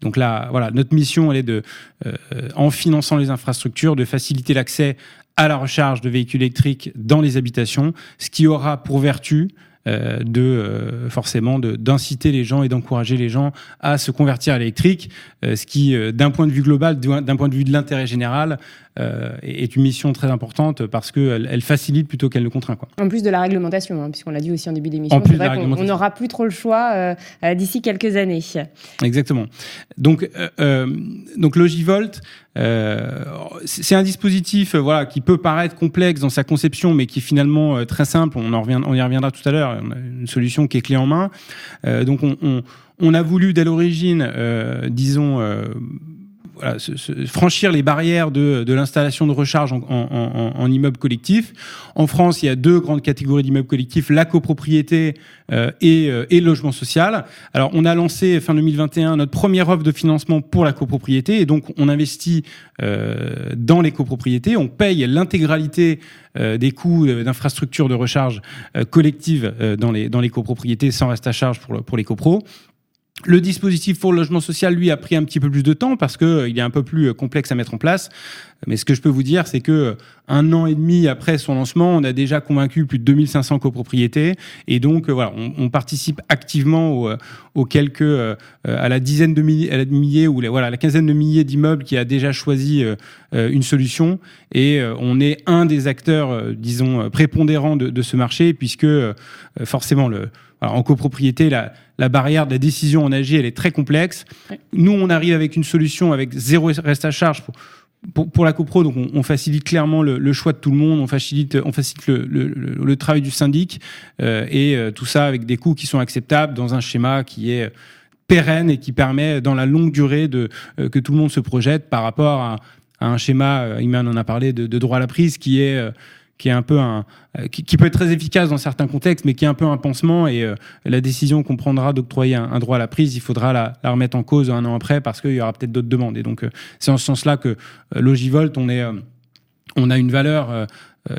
Donc là, voilà, notre mission, elle est de, euh, en finançant les infrastructures, de faciliter l'accès à la recharge de véhicules électriques dans les habitations, ce qui aura pour vertu euh, de euh, forcément d'inciter les gens et d'encourager les gens à se convertir à l'électrique, euh, ce qui, d'un point de vue global, d'un point de vue de l'intérêt général, euh, est une mission très importante parce qu'elle elle facilite plutôt qu'elle ne contraint. Quoi. En plus de la réglementation, hein, puisqu'on l'a dit aussi en début d'émission, qu'on n'aura plus trop le choix euh, euh, d'ici quelques années. Exactement. Donc, euh, donc Logivolt, euh, c'est un dispositif voilà, qui peut paraître complexe dans sa conception, mais qui est finalement très simple. On, en on y reviendra tout à l'heure. Une solution qui est clé en main. donc on, on, on, a voulu dès l'origine, disons, voilà, se, se, franchir les barrières de, de l'installation de recharge en, en, en, immeuble collectif. En France, il y a deux grandes catégories d'immeubles collectifs la copropriété euh, et, euh, et, le logement social. Alors, on a lancé fin 2021 notre première offre de financement pour la copropriété, et donc on investit euh, dans les copropriétés. On paye l'intégralité euh, des coûts d'infrastructure de recharge collective dans les dans les copropriétés sans reste à charge pour, pour les copros. Le dispositif pour le logement social, lui, a pris un petit peu plus de temps parce que euh, est un peu plus euh, complexe à mettre en place. Mais ce que je peux vous dire, c'est que euh, un an et demi après son lancement, on a déjà convaincu plus de 2500 copropriétés. Et donc, voilà, on, participe activement aux, quelques, à la dizaine de milliers, ou voilà, à la quinzaine de milliers d'immeubles qui a déjà choisi une solution. Et on est un des acteurs, disons, prépondérants de, de ce marché puisque forcément le alors, en copropriété, la, la, barrière de la décision en AG, elle est très complexe. Nous, on arrive avec une solution avec zéro reste à charge pour, pour, pour la copro. Donc, on, on facilite clairement le, le, choix de tout le monde. On facilite, on facilite le, le, le travail du syndic euh, et euh, tout ça avec des coûts qui sont acceptables dans un schéma qui est pérenne et qui permet, dans la longue durée, de euh, que tout le monde se projette par rapport à, à un schéma. Euh, Iman en a parlé de, de droit à la prise qui est euh, qui est un peu un euh, qui, peut être très efficace dans certains contextes, mais qui est un peu un pansement. Et euh, la décision qu'on prendra d'octroyer un, droit à la prise, il faudra la, remettre en cause un an après parce qu'il y aura peut-être d'autres demandes. Et donc, euh, c'est en ce sens-là que Logivolt, on est, on a une valeur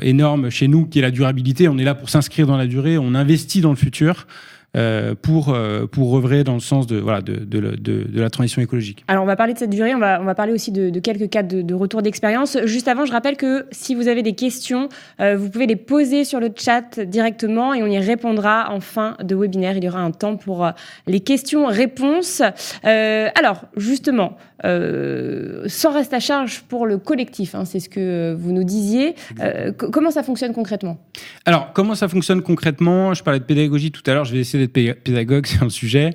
énorme chez nous qui est la durabilité. On est là pour s'inscrire dans la durée. On investit dans le futur. Euh, pour, euh, pour œuvrer dans le sens de, voilà, de, de, de, de, la transition écologique. Alors, on va parler de cette durée, on va, on va parler aussi de, quelques cas de, de retour d'expérience. Juste avant, je rappelle que si vous avez des questions, euh, vous pouvez les poser sur le chat directement et on y répondra en fin de webinaire. Il y aura un temps pour les questions-réponses. alors, justement, sans reste à charge pour le collectif, hein, c'est ce que vous nous disiez. comment ça fonctionne concrètement? Alors, comment ça fonctionne concrètement? Je parlais de pédagogie tout à l'heure, je vais essayer d'être pédagogue <laughs> sur le sujet.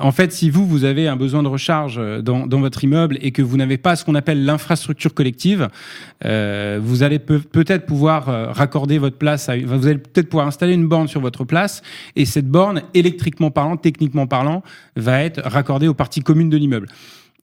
En fait, si vous, vous avez un besoin de recharge dans, dans votre immeuble et que vous n'avez pas ce qu'on appelle l'infrastructure collective, euh, vous allez peut- peut-être pouvoir euh, raccorder votre place, vous allez peut-être pouvoir installer une borne sur votre place et cette borne, électriquement parlant, techniquement parlant, va être raccordée aux parties communes de l'immeuble.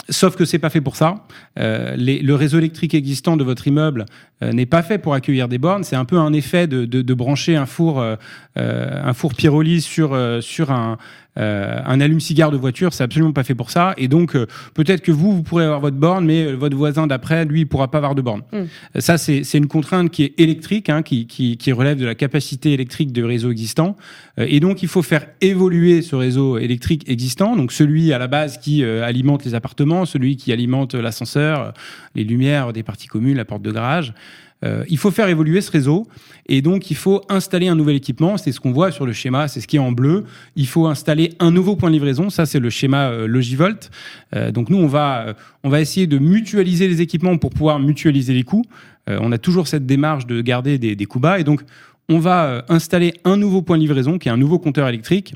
Sauf que c'est pas fait pour ça. Euh, les, le réseau électrique existant de votre immeuble euh, n'est pas fait pour accueillir des bornes. C'est un peu un effet de, de, de brancher un four, euh, euh un four pyrolyse sur sur un euh, un allume-cigare de voiture, c'est absolument pas fait pour ça. Et donc, euh, peut-être que vous, vous pourrez avoir votre borne, mais euh, votre voisin d'après, lui, il pourra pas avoir de borne. Mm. Ça, c'est une contrainte qui est électrique, hein, qui, qui, qui, relève de la capacité électrique de réseau existant. et donc, il faut faire évoluer ce réseau électrique existant, donc celui à la base qui alimente les appartements, celui qui alimente l'ascenseur, les lumières des parties communes, la porte de garage. Euh, il faut faire évoluer ce réseau et donc il faut installer un nouvel équipement. C'est ce qu'on voit sur le schéma, c'est ce qui est en bleu. Il faut installer un nouveau point de livraison. Ça, c'est le schéma euh, Logivolt. Euh, donc nous, on va, euh, on va essayer de mutualiser les équipements pour pouvoir mutualiser les coûts. on a toujours cette démarche de garder des, des coûts bas et donc on va installer un nouveau point de livraison qui est un nouveau compteur électrique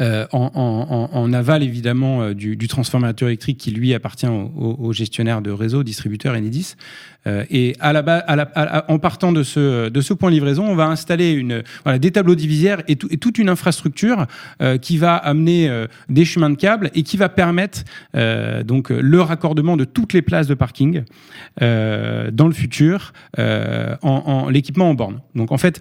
euh, en, aval évidemment euh, du, transformateur électrique qui lui appartient au, gestionnaire de réseau, distributeur Enedis. Euh, et en partant de ce, point livraison, on va installer des tableaux divisaires et, toute une infrastructure qui va amener des chemins de câbles et qui va permettre donc le raccordement de toutes les places de parking dans le futur en, en l'équipement en borne. Donc en fait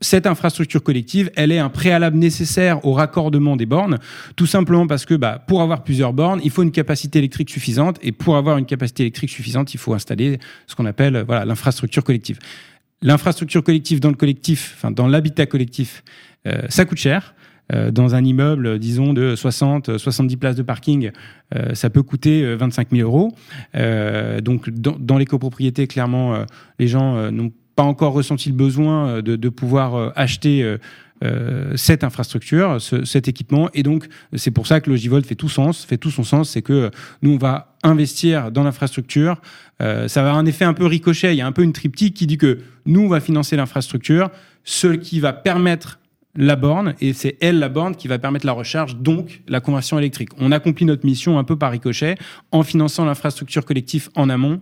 cette infrastructure collective, elle est un préalable nécessaire au raccordement des bornes, tout simplement parce que bah, pour avoir plusieurs bornes, il faut une capacité électrique suffisante, et pour avoir une capacité électrique suffisante, il faut installer ce qu'on appelle l'infrastructure collective. L'infrastructure collective dans le collectif, enfin dans l'habitat collectif, euh, ça coûte cher. Euh, dans un immeuble, disons, de 60, 70 places de parking, euh, ça peut coûter 25 000 euros. donc, dans, dans, les copropriétés, clairement, les gens n'ont pas encore ressenti le besoin euh, de, de pouvoir euh, acheter euh, cette infrastructure, ce, cet équipement. Et donc, c'est pour ça que Logivolt fait tout sens, fait tout son sens. C'est que nous, on va investir dans l'infrastructure. Euh, ça va avoir un effet un peu ricochet. Il y a un peu une triptyque qui dit que nous, on va financer l'infrastructure, ce qui va permettre la borne et c'est elle la borne qui va permettre la recharge, donc la conversion électrique. On accomplit notre mission un peu par ricochet en finançant l'infrastructure collective en amont.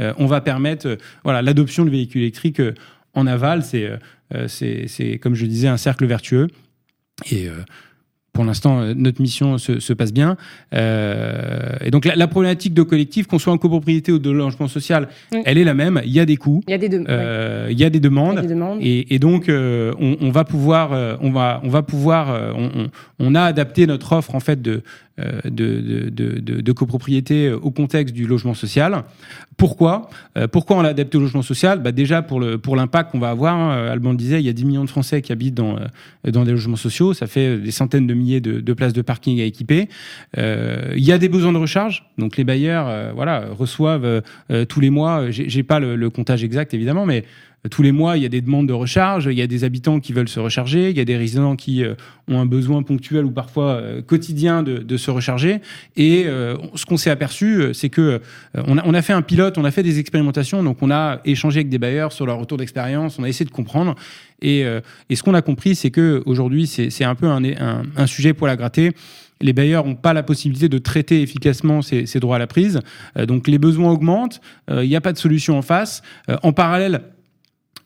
Euh, on va permettre euh, voilà l'adoption de véhicules électriques euh, en aval. C'est c'est comme je disais un cercle vertueux et pour l'instant, euh, notre mission se, se passe bien. Euh, et donc, la, la, problématique de collectif, qu'on soit en copropriété ou de logement social, oui. elle est la même. Il y a des coûts. Il y a des, de euh, il y a des demandes. Il y a des demandes. Et, et donc, euh, on, on, va pouvoir, on va, on va pouvoir, on, on, a adapté notre offre en fait de de, de, de, de, copropriété au contexte du logement social. Pourquoi? Pourquoi on l'a adapté au logement social? Bah Déjà pour le pour l'impact qu'on va avoir. Hein, Alban le disait, il y a 10 millions de Français qui habitent dans dans des logements sociaux. Ça fait des centaines de milliers de, de places de parking à équiper. Euh, il y a des besoins de recharge. Donc les bailleurs, euh, voilà, reçoivent euh, tous les mois. J'ai pas le, le, comptage exact évidemment, mais tous les mois, il y a des demandes de recharge, il y a des habitants qui veulent se recharger, il y a des résidents qui euh, ont un besoin ponctuel ou parfois euh, quotidien de, se recharger. Et euh, ce qu'on s'est aperçu, c'est que on a, fait un pilote, on a fait des expérimentations, donc on a échangé avec des bailleurs sur leur retour d'expérience, on a essayé de comprendre. Et, ce qu'on a compris, c'est que aujourd'hui, c'est un peu un, sujet pour la gratter les bailleurs n'ont pas la possibilité de traiter efficacement ces, droits à la prise. Donc les besoins augmentent, il n'y a pas de solution en face. En parallèle,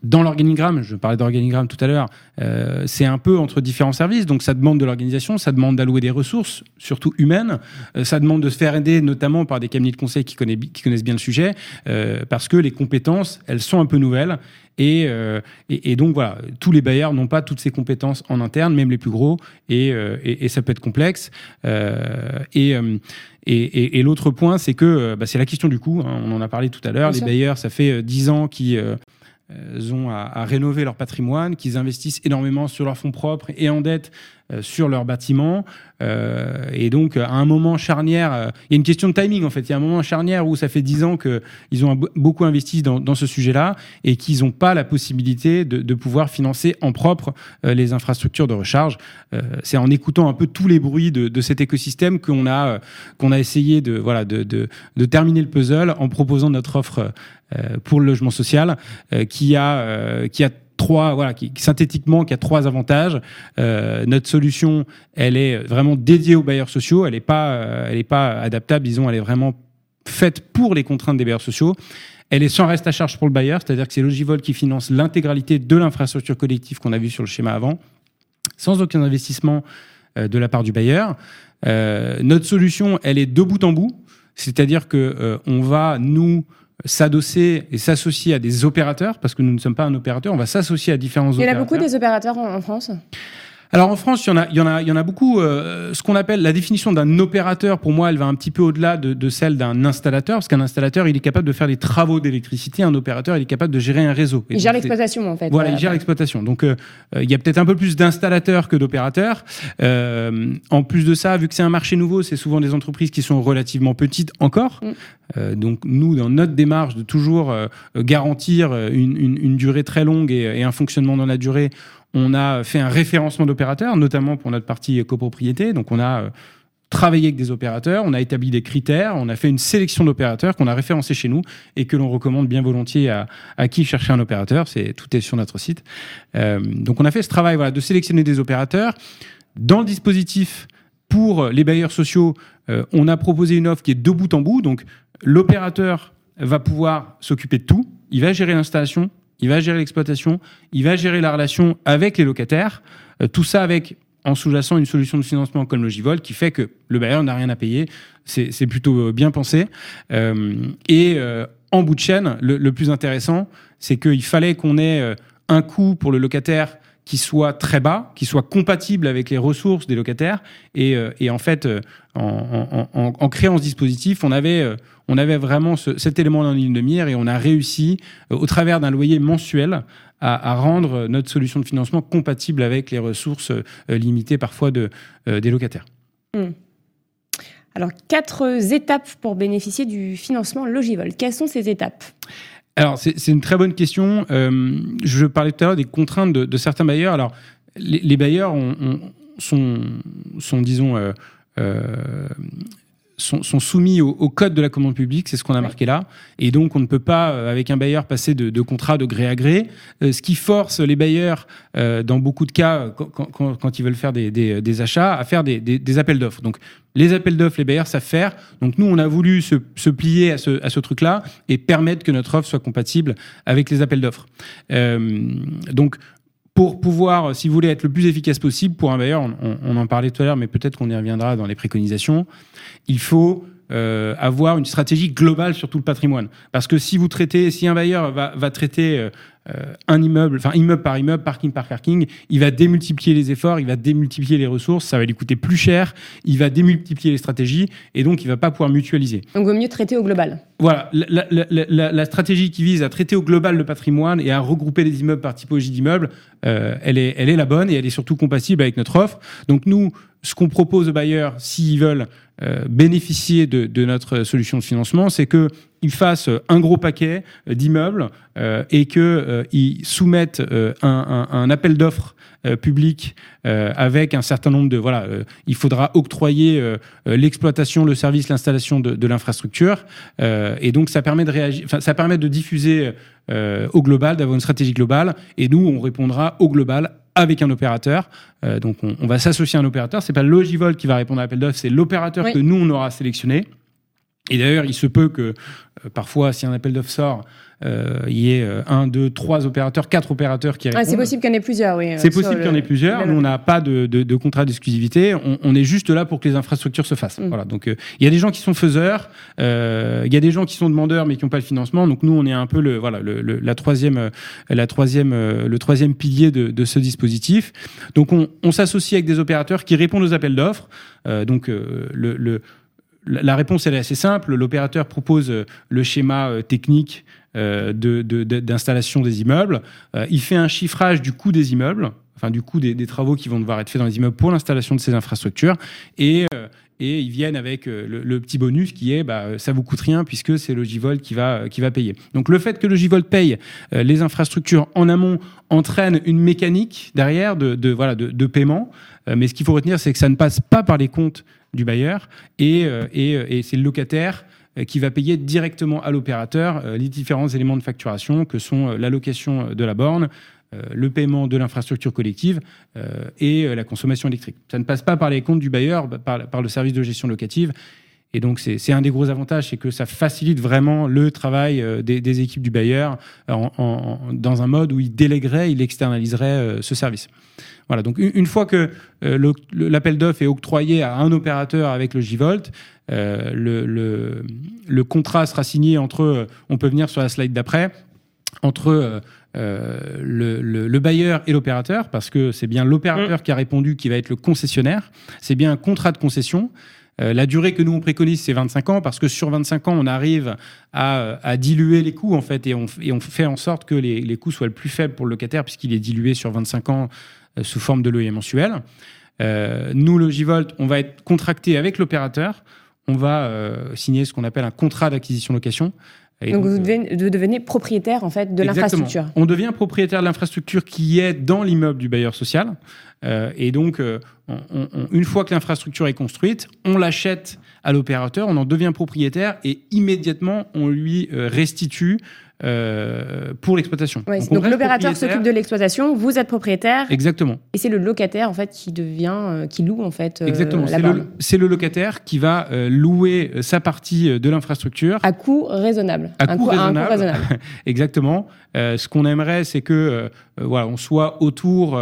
dans l'organigramme, je parlais d'organigramme tout à l'heure, euh, c'est un peu entre différents services. Donc ça demande de l'organisation, ça demande d'allouer des ressources, surtout humaines. Euh, ça demande de se faire aider, notamment par des cabinets de conseil qui, connaissent, qui connaissent bien le sujet, euh, parce que les compétences, elles sont un peu nouvelles. Et, et, et, donc voilà, tous les bailleurs n'ont pas toutes ces compétences en interne, même les plus gros, et, et ça peut être complexe. Et et, et l'autre point, c'est que bah, c'est la question du coût. Hein, on en a parlé tout à l'heure. Les bailleurs, ça fait dix ans qu'ils ont à, rénover leur patrimoine, qu'ils investissent énormément sur leurs fonds propres et en dette euh, sur leurs bâtiments. Euh, et donc, à un moment charnière, euh, il y a une question de timing en fait. Il y a un moment charnière où ça fait dix ans qu'ils ont beaucoup investi dans, dans ce sujet-là et qu'ils n'ont pas la possibilité de, de, pouvoir financer en propre euh, les infrastructures de recharge. Euh, c'est en écoutant un peu tous les bruits de, de cet écosystème qu'on a qu'on a essayé de voilà de, de terminer le puzzle en proposant notre offre pour le logement social qui a qui a trois, voilà, qui, synthétiquement, qui a trois avantages. Euh, notre solution, elle est vraiment dédiée aux bailleurs sociaux. Elle n'est pas, euh, elle est pas adaptable, disons, elle est vraiment faite pour les contraintes des bailleurs sociaux. Elle est sans reste à charge pour le bailleur, c'est-à-dire que c'est Logivol qui finance l'intégralité de l'infrastructure collective qu'on a vu sur le schéma avant, sans aucun investissement de la part du bailleur. notre solution, elle est de bout en bout, c'est-à-dire que on va nous s'adosser et s'associer à des opérateurs, parce que nous ne sommes pas un opérateur, on va s'associer à différents opérateurs. Il y en a beaucoup des opérateurs en France? Alors en France, il y en a, il y en a, il y en a beaucoup. Euh, ce qu'on appelle la définition d'un opérateur, pour moi, elle va un petit peu au-delà de, de, celle d'un installateur, parce qu'un installateur, il est capable de faire des travaux d'électricité. Un opérateur, il est capable de gérer un réseau. il gère l'exploitation, en fait. Voilà, il gère l'exploitation. Donc euh, euh, il y a peut-être un peu plus d'installateurs que d'opérateurs. en plus de ça, vu que c'est un marché nouveau, c'est souvent des entreprises qui sont relativement petites encore. Mm. donc nous, dans notre démarche de toujours garantir une, une, une, durée très longue et, et un fonctionnement dans la durée, on a fait un référencement d'opérateurs, notamment pour notre partie copropriété. Donc on a euh, travaillé avec des opérateurs, on a établi des critères, on a fait une sélection d'opérateurs qu'on a référencés chez nous et que l'on recommande bien volontiers à, qui chercher un opérateur. C'est tout est sur notre site. Euh, donc on a fait ce travail voilà, de sélectionner des opérateurs. Dans le dispositif pour les bailleurs sociaux, euh, on a proposé une offre qui est de bout en bout. Donc l'opérateur va pouvoir s'occuper de tout. Il va gérer l'installation, il va gérer l'exploitation, il va gérer la relation avec les locataires, euh, tout ça avec en sous-jacent une solution de financement comme Logivol qui fait que le bailleur n'a rien à payer. C'est plutôt euh, bien pensé. Euh, et en bout de chaîne, le, plus intéressant, c'est qu'il fallait qu'on ait un coût pour le locataire qui soit très bas, qui soit compatible avec les ressources des locataires. Et, et en fait, en, en, créant ce dispositif, on avait, on avait vraiment cet élément en ligne de mire et on a réussi, euh, au travers d'un loyer mensuel, à, rendre notre solution de financement compatible avec les ressources euh, limitées parfois de, euh, des locataires. Hmm. Alors, quatre étapes pour bénéficier du financement Logivol. Quelles sont ces étapes? Alors, c'est une très bonne question. je parlais tout à l'heure des contraintes de, certains bailleurs. Alors, les, bailleurs sont, disons, sont, soumis au, code de la commande publique, c'est ce qu'on a marqué là. Et donc, on ne peut pas, euh, avec un bailleur, passer de, de contrat de gré à gré. Euh, ce qui force les bailleurs, euh, dans beaucoup de cas, quand, ils veulent faire des, achats, à faire des, appels d'offres. Donc, les appels d'offres, les bailleurs savent faire. Donc, nous, on a voulu se, plier à ce, à ce truc-là et permettre que notre offre soit compatible avec les appels d'offres. donc, pour pouvoir, si vous voulez, être le plus efficace possible pour un bailleur, on, en parlait tout à l'heure, mais peut-être qu'on y reviendra dans les préconisations, il faut euh, avoir une stratégie globale sur tout le patrimoine. Parce que si vous traitez, si un bailleur va, va traiter euh, euh, un immeuble, enfin immeuble par immeuble, parking par parking, il va démultiplier les efforts, il va démultiplier les ressources, ça va lui coûter plus cher, il va démultiplier les stratégies et donc il va pas pouvoir mutualiser. Donc il vaut mieux traiter au global. Voilà, la, la, la, stratégie qui vise à traiter au global le patrimoine et à regrouper les immeubles par typologie d'immeuble, euh, elle, est, elle est la bonne et elle est surtout compatible avec notre offre. Donc nous, ce qu'on propose aux bailleurs, s'ils veulent bénéficier de, notre solution de financement, c'est que ils fassent un gros paquet euh, d'immeubles euh, et qu'ils euh, soumettent un, appel d'offres public avec un certain nombre de voilà, il faudra octroyer l'exploitation, le service, l'installation de, l'infrastructure et donc ça permet ça permet de diffuser au global, d'avoir une stratégie globale et nous on répondra au global avec un opérateur. donc on, on va s'associer à un opérateur. C'est pas Logivol qui va répondre à l'appel d'offres, c'est l'opérateur que nous on aura sélectionné. Et d'ailleurs, il se peut que euh, parfois, si un appel d'offres sort, euh, il y ait euh, un, deux, trois opérateurs, quatre opérateurs qui répondent. c'est possible qu'il y en ait plusieurs, oui. C'est possible qu'il y en ait plusieurs. Nous, on n'a pas de, de, contrat d'exclusivité. On, est juste là pour que les infrastructures se fassent. Mm. Voilà. Donc, il y a des gens qui sont faiseurs, il y a des gens qui sont demandeurs mais qui n'ont pas le financement. Donc, nous, on est un peu le, voilà, le, la troisième, la troisième, le troisième pilier de, de ce dispositif. Donc, on, on s'associe avec des opérateurs qui répondent aux appels d'offres. donc, le, le la réponse elle est assez simple. L'opérateur propose euh, le schéma euh, technique euh, d'installation des immeubles. il fait un chiffrage du coût des immeubles, enfin du coût des, travaux qui vont devoir être faits dans les immeubles pour l'installation de ces infrastructures. Et, ils viennent avec le, petit bonus qui est bah, ça vous coûte rien puisque c'est Logivol qui va, payer. Donc le fait que Logivol paye les infrastructures en amont entraîne une mécanique derrière de paiement. mais ce qu'il faut retenir, c'est que ça ne passe pas par les comptes du bailleur et, euh, euh, et, c'est le locataire euh, qui va payer directement à l'opérateur les différents éléments de facturation que sont l'allocation de la borne, le paiement de l'infrastructure collective et la consommation électrique. Ça ne passe pas par les comptes du bailleur, par, par le service de gestion locative. Et donc, c'est un des gros avantages, c'est que ça facilite vraiment le travail euh, des, des équipes du bailleur en, en, dans un mode où il déléguerait, il externaliserait euh, ce service. Voilà, donc une, fois que euh, l'appel d'offres est octroyé à un opérateur avec le J-Volt, euh, le, le, le, contrat sera signé entre, on peut venir sur la slide d'après, entre euh, le, le, bailleur et l'opérateur, parce que c'est bien l'opérateur mmh. qui a répondu qui va être le concessionnaire, c'est bien un contrat de concession. Euh, la durée que nous on préconise, c'est 25 ans, parce que sur 25 ans, on arrive à, à diluer les coûts, en fait, et on, fait en sorte que les, coûts soient le plus faibles pour le locataire, puisqu'il est dilué sur 25 ans euh, sous forme de loyer mensuel. Euh, nous, le J-Volt, on va être contracté avec l'opérateur. On va euh, signer ce qu'on appelle un contrat d'acquisition-location. Donc, vous, devenez, vous, devenez, propriétaire en fait de l'infrastructure. On devient propriétaire de l'infrastructure qui est dans l'immeuble du bailleur social. Euh, et donc, euh, on, on, une fois que l'infrastructure est construite, on l'achète à l'opérateur, on en devient propriétaire et immédiatement on lui euh, restitue euh, pour l'exploitation. Ouais, donc, donc l'opérateur s'occupe de l'exploitation, vous êtes propriétaire. Exactement. Et c'est le locataire en fait qui devient, euh, qui loue en fait. Euh, Exactement. C'est le, locataire qui va louer sa partie de l'infrastructure à coût raisonnable. À, coût, raisonnable. À un coût raisonnable. <laughs> Exactement. ce qu'on aimerait, c'est que voilà, on soit autour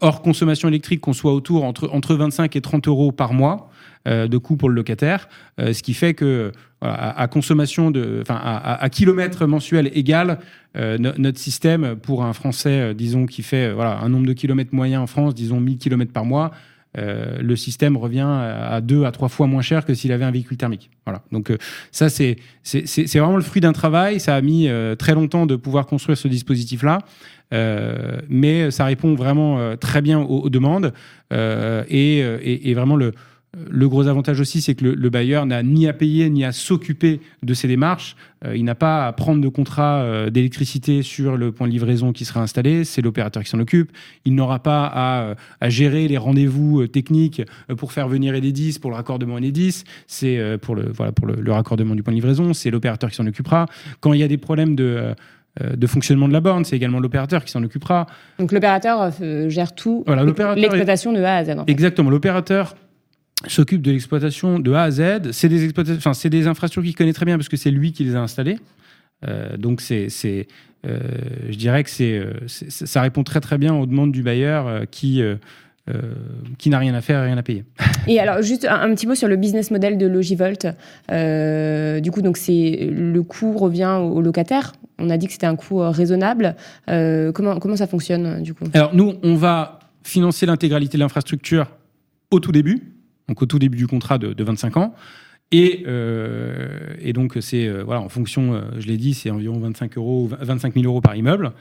hors consommation électrique, qu'on soit autour entre entre 25 et 30 euros par mois de coût pour le locataire, ce qui fait que à, consommation de, enfin à, à, kilomètre mensuel égal, euh, notre système pour un Français, euh, disons qui fait euh, voilà un nombre de kilomètres moyen en France, disons 1000 kilomètres par mois, euh, le système revient à deux à trois fois moins cher que s'il avait un véhicule thermique. Voilà. Donc euh, ça c'est vraiment le fruit d'un travail. Ça a mis euh, très longtemps de pouvoir construire ce dispositif là. mais ça répond vraiment très bien aux, demandes et, et, vraiment le, le gros avantage aussi, c'est que le, bailleur n'a ni à payer ni à s'occuper de ces démarches. Euh, il n'a pas à prendre de contrat euh, d'électricité sur le point de livraison qui sera installé. C'est l'opérateur qui s'en occupe. Il n'aura pas à, euh, à, gérer les rendez-vous techniques pour faire venir Enedis, pour le raccordement Enedis. C'est pour, le, voilà, pour le, le, raccordement du point de livraison. C'est l'opérateur qui s'en occupera. Quand il y a des problèmes de de fonctionnement de la borne, c'est également l'opérateur qui s'en occupera. Donc l'opérateur gère tout, voilà, l'exploitation de A à Z. En fait. Exactement, l'opérateur s'occupe de l'exploitation de A à Z. C'est des, enfin, c'est des infrastructures qu'il connaît très bien parce que c'est lui qui les a installées. Euh, donc, c'est, c'est, euh, je dirais que c'est, euh, ça répond très très bien aux demandes du bailleur qui, euh, qui n'a rien à faire et rien à payer. <laughs> Et alors, juste un, un, petit mot sur le business model de Logivolt. du coup, donc c'est le coût revient au, au locataire. On a dit que c'était un coût raisonnable. comment, comment ça fonctionne du coup? Alors, nous, on va financer l'intégralité de l'infrastructure au tout début donc au tout début du contrat de, de 25 ans. Et, euh, et donc, c'est euh, voilà, en fonction, euh, je l'ai dit, c'est environ 25, euros, 25 000 euros par immeuble.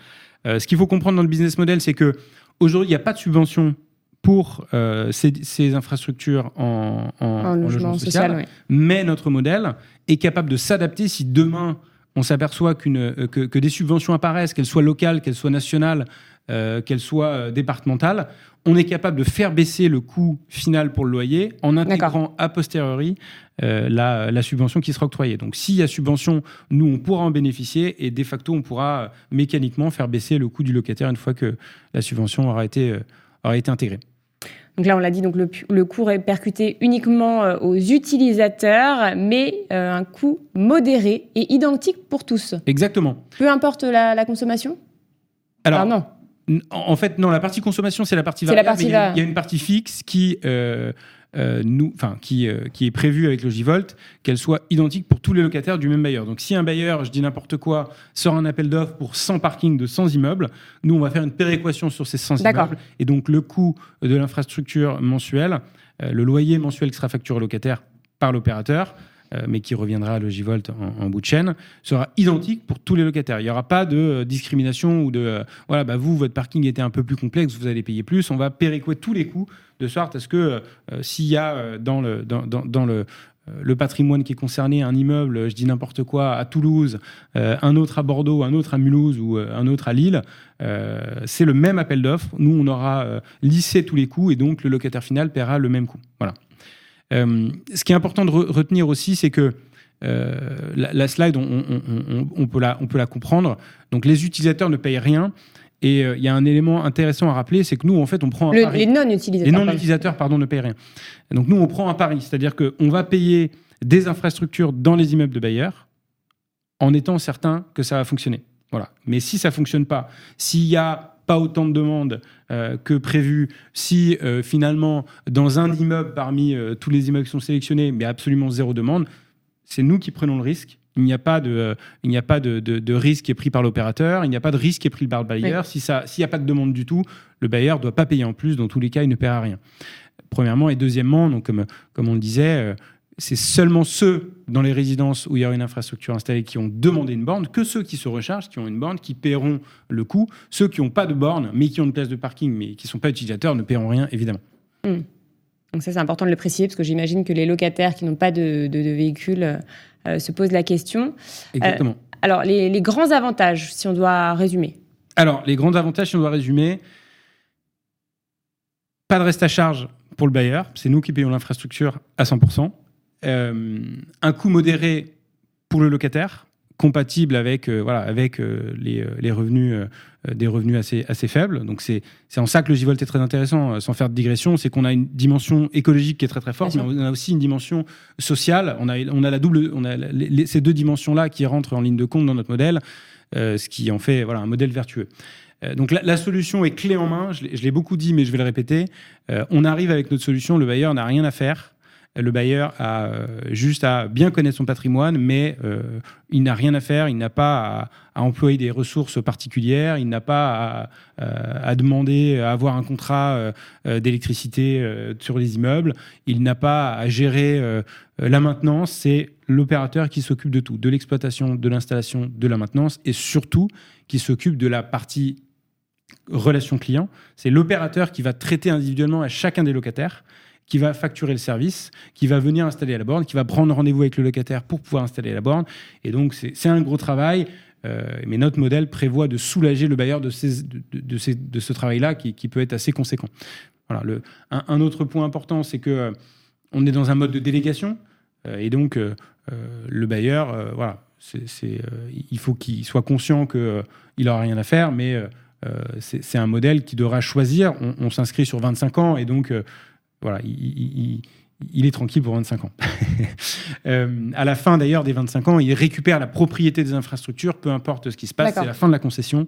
Ce qu'il faut comprendre dans le business model, c'est que aujourd'hui, il n'y a pas de subvention pour euh, ces, ces, infrastructures en, en, en logement, logement, social, mais notre modèle est capable de s'adapter si demain on s'aperçoit qu'une que, que, des subventions apparaissent, qu'elles soient locales, qu'elles soient nationales, euh, qu'elles soient départementales on est capable de faire baisser le coût final pour le loyer en intégrant a posteriori euh, la, la, subvention qui sera octroyée. Donc s'il y a subvention, nous, on pourra en bénéficier et de facto, on pourra mécaniquement faire baisser le coût du locataire une fois que la subvention aura été, euh, aura été intégrée. Donc là, on l'a dit, donc le, le coût est percuté uniquement euh, aux utilisateurs, mais euh, un coût modéré et identique pour tous. Exactement. Peu importe la, la consommation? Alors, ah non. En fait, non, la partie consommation, c'est la partie variable. La partie mais il, y a, il y, a une partie fixe qui, euh, euh, nous, qui, euh, qui est prévue avec Logivolt, qu'elle soit identique pour tous les locataires du même bailleur. Donc, si un bailleur, je dis n'importe quoi, sort un appel d'offres pour 100 parkings de 100 immeubles, nous, on va faire une péréquation sur ces 100 immeubles. Et donc, le coût de l'infrastructure mensuelle, le loyer mensuel qui sera facturé au locataire par l'opérateur, mais qui reviendra à Logivolt en, bout de chaîne, sera identique pour tous les locataires. Il n'y aura pas de euh, discrimination ou de euh, voilà, bah vous, votre parking était un peu plus complexe, vous allez payer plus. On va péréquer tous les coûts de sorte à ce que s'il y a dans le, dans, dans, le le patrimoine qui est concerné, un immeuble, je dis n'importe quoi, à Toulouse, euh, un autre à Bordeaux, un autre à Mulhouse ou euh, un autre à Lille, euh, c'est le même appel d'offres. Nous, on aura lissé tous les coûts et donc le locataire final paiera le même coût. Voilà. Euh, ce qui est important de re retenir aussi, c'est que euh, la, la, slide, on, on, on, on, peut la, on peut la comprendre. Donc les utilisateurs ne payent rien. Et il euh, y a un élément intéressant à rappeler, c'est que nous, en fait, on prend un le, pari. Les non-utilisateurs. Les non-utilisateurs, pardon, ne payent rien. Donc nous, on prend un pari, c'est-à-dire qu'on va payer des infrastructures dans les immeubles de bailleurs en étant certain que ça va fonctionner. Voilà. Mais si ça fonctionne pas, s'il y a pas autant de demandes euh, que prévu, si euh, finalement dans un immeuble parmi euh, tous les immeubles qui sont sélectionnés, mais absolument zéro demande, c'est nous qui prenons le risque. Il n'y a pas de, il n'y a pas de, de, risque qui est pris par l'opérateur, il n'y a pas de risque qui est pris par le bailleur. Si ça, s'il n'y a pas de demande du tout, le bailleur doit pas payer en plus. Dans tous les cas, il ne paiera rien. Premièrement et deuxièmement, donc comme, comme on le disait, c'est seulement ceux dans les résidences où il y aura une infrastructure installée qui ont demandé une borne, que ceux qui se rechargent, qui ont une borne, qui paieront le coût. Ceux qui n'ont pas de borne, mais qui ont une place de parking, mais qui ne sont pas utilisateurs, ne paieront rien, évidemment. Hmm. Donc ça, c'est important de le préciser, parce que j'imagine que les locataires qui n'ont pas de, de, véhicule euh, se posent la question. Exactement. Euh, alors, les, les, grands avantages, si on doit résumer Alors, les grands avantages, si on doit résumer, pas de reste à charge pour le bailleur, c'est nous qui payons l'infrastructure à 100%. Euh, un coût modéré pour le locataire, compatible avec, euh, voilà, avec euh, les, les, revenus, des revenus assez, assez faibles. Donc c'est en ça que le J-Volt est très intéressant, sans faire de digression, c'est qu'on a une dimension écologique qui est très très forte, mais on a aussi une dimension sociale. On a, on a, la double, on a ces deux dimensions-là qui rentrent en ligne de compte dans notre modèle, ce qui en fait voilà, un modèle vertueux. Donc la, solution est clé en main, je l'ai beaucoup dit, mais je vais le répéter. on arrive avec notre solution, le bailleur n'a rien à faire le bailleur a euh, juste à bien connaître son patrimoine, mais euh, il n'a rien à faire, il n'a pas à, employer des ressources particulières, il n'a pas à, euh, demander à avoir un contrat d'électricité sur les immeubles, il n'a pas à gérer la maintenance, c'est l'opérateur qui s'occupe de tout, de l'exploitation, de l'installation, de la maintenance, et surtout qui s'occupe de la partie relation client. C'est l'opérateur qui va traiter individuellement à chacun des locataires qui va facturer le service, qui va venir installer la borne, qui va prendre rendez-vous avec le locataire pour pouvoir installer la borne. Et donc, c'est un gros travail. Euh, mais notre modèle prévoit de soulager le bailleur de, ce travail-là qui, peut être assez conséquent. Voilà, un, autre point important, c'est que euh, on est dans un mode de délégation. Euh, et donc, le bailleur, voilà, il faut qu'il soit conscient qu'il n'aura rien à faire, mais c'est un modèle qui devra choisir. On, on s'inscrit sur 25 ans et donc voilà, il, est tranquille pour 25 ans. <laughs> Euh, à la fin d'ailleurs des 25 ans, il récupère la propriété des infrastructures, peu importe ce qui se passe, c'est la fin de la concession.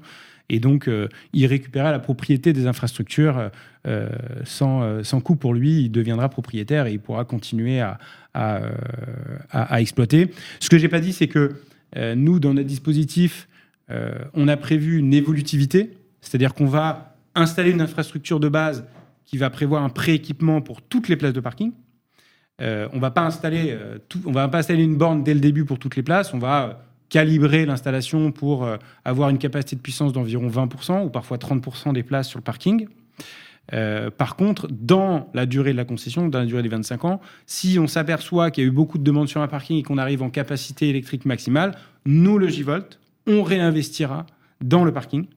Et donc, euh, il récupérera la propriété des infrastructures euh, sans, sans, coût pour lui. Il deviendra propriétaire et il pourra continuer à, à, exploiter. Ce que j'ai pas dit, c'est que nous, dans notre dispositif, on a prévu une évolutivité, c'est-à-dire qu'on va installer une infrastructure de base qui va prévoir un pré-équipement pour toutes les places de parking. Euh, on va pas installer euh, on va pas installer une borne dès le début pour toutes les places. On va euh, calibrer l'installation pour avoir une capacité de puissance d'environ 20% ou parfois 30% des places sur le parking. par contre, dans la durée de la concession, dans la durée des 25 ans, si on s'aperçoit qu'il y a eu beaucoup de demandes sur un parking et qu'on arrive en capacité électrique maximale, nous, le J-Volt, on réinvestira dans le parking.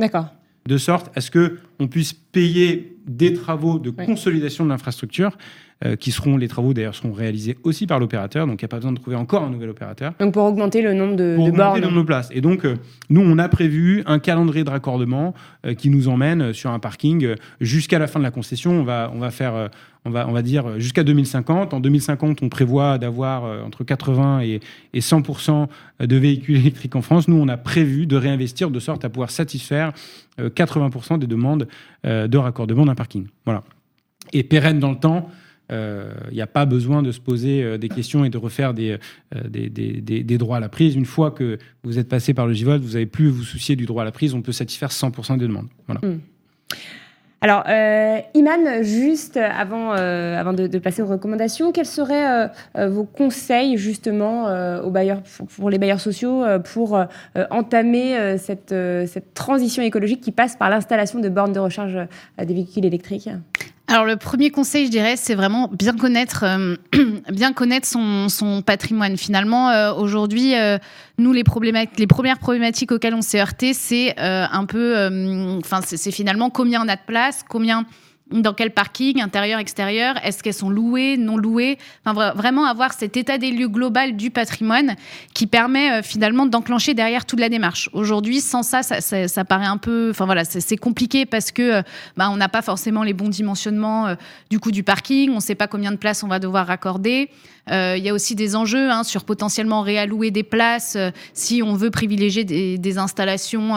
D'accord de sorte à ce qu'on puisse payer des travaux de consolidation de l'infrastructure, euh, qui seront, les travaux d'ailleurs seront réalisés aussi par l'opérateur, donc il n'y a pas besoin de trouver encore un nouvel opérateur. Donc pour augmenter le nombre de, pour de augmenter le nombre de places. Et donc, euh, nous, on a prévu un calendrier de raccordement euh, qui nous emmène sur un parking jusqu'à la fin de la concession. On va, on va faire on va, on va dire jusqu'à 2050. En 2050, on prévoit d'avoir entre 80 et, et 100% de véhicules électriques en France. Nous, on a prévu de réinvestir de sorte à pouvoir satisfaire 80% des demandes de raccordement d'un parking. Voilà. Et pérenne dans le temps, il euh, n'y a pas besoin de se poser euh, des questions et de refaire des, euh, des, des, droits à la prise. Une fois que vous êtes passé par le GIVOLT, vous n'avez plus vous soucier du droit à la prise, on peut satisfaire 100% des demandes. Voilà. Hmm. Alors, Iman, juste avant, avant de, passer aux recommandations, quels seraient vos conseils justement aux bailleurs, pour, les bailleurs sociaux pour entamer cette, cette transition écologique qui passe par l'installation de bornes de recharge des véhicules électriques? Alors le premier conseil, je dirais, c'est vraiment bien connaître, euh, <clears throat> bien connaître son, patrimoine. Finalement, euh, aujourd'hui, euh, nous les problématiques, les premières problématiques auxquelles on s'est heurté, c'est un peu, enfin, c'est finalement combien on a de place, combien dans quel parking, intérieur, extérieur, est-ce qu'elles sont louées, non louées, enfin, vraiment avoir cet état des lieux global du patrimoine qui permet euh, finalement d'enclencher derrière toute la démarche. Aujourd'hui, sans ça, ça, paraît un peu, enfin voilà, c'est compliqué parce que euh, bah, on n'a pas forcément les bons dimensionnements euh, du coup du parking, on ne sait pas combien de places on va devoir raccorder. Il y a aussi des enjeux hein, sur potentiellement réallouer des places si on veut privilégier des installations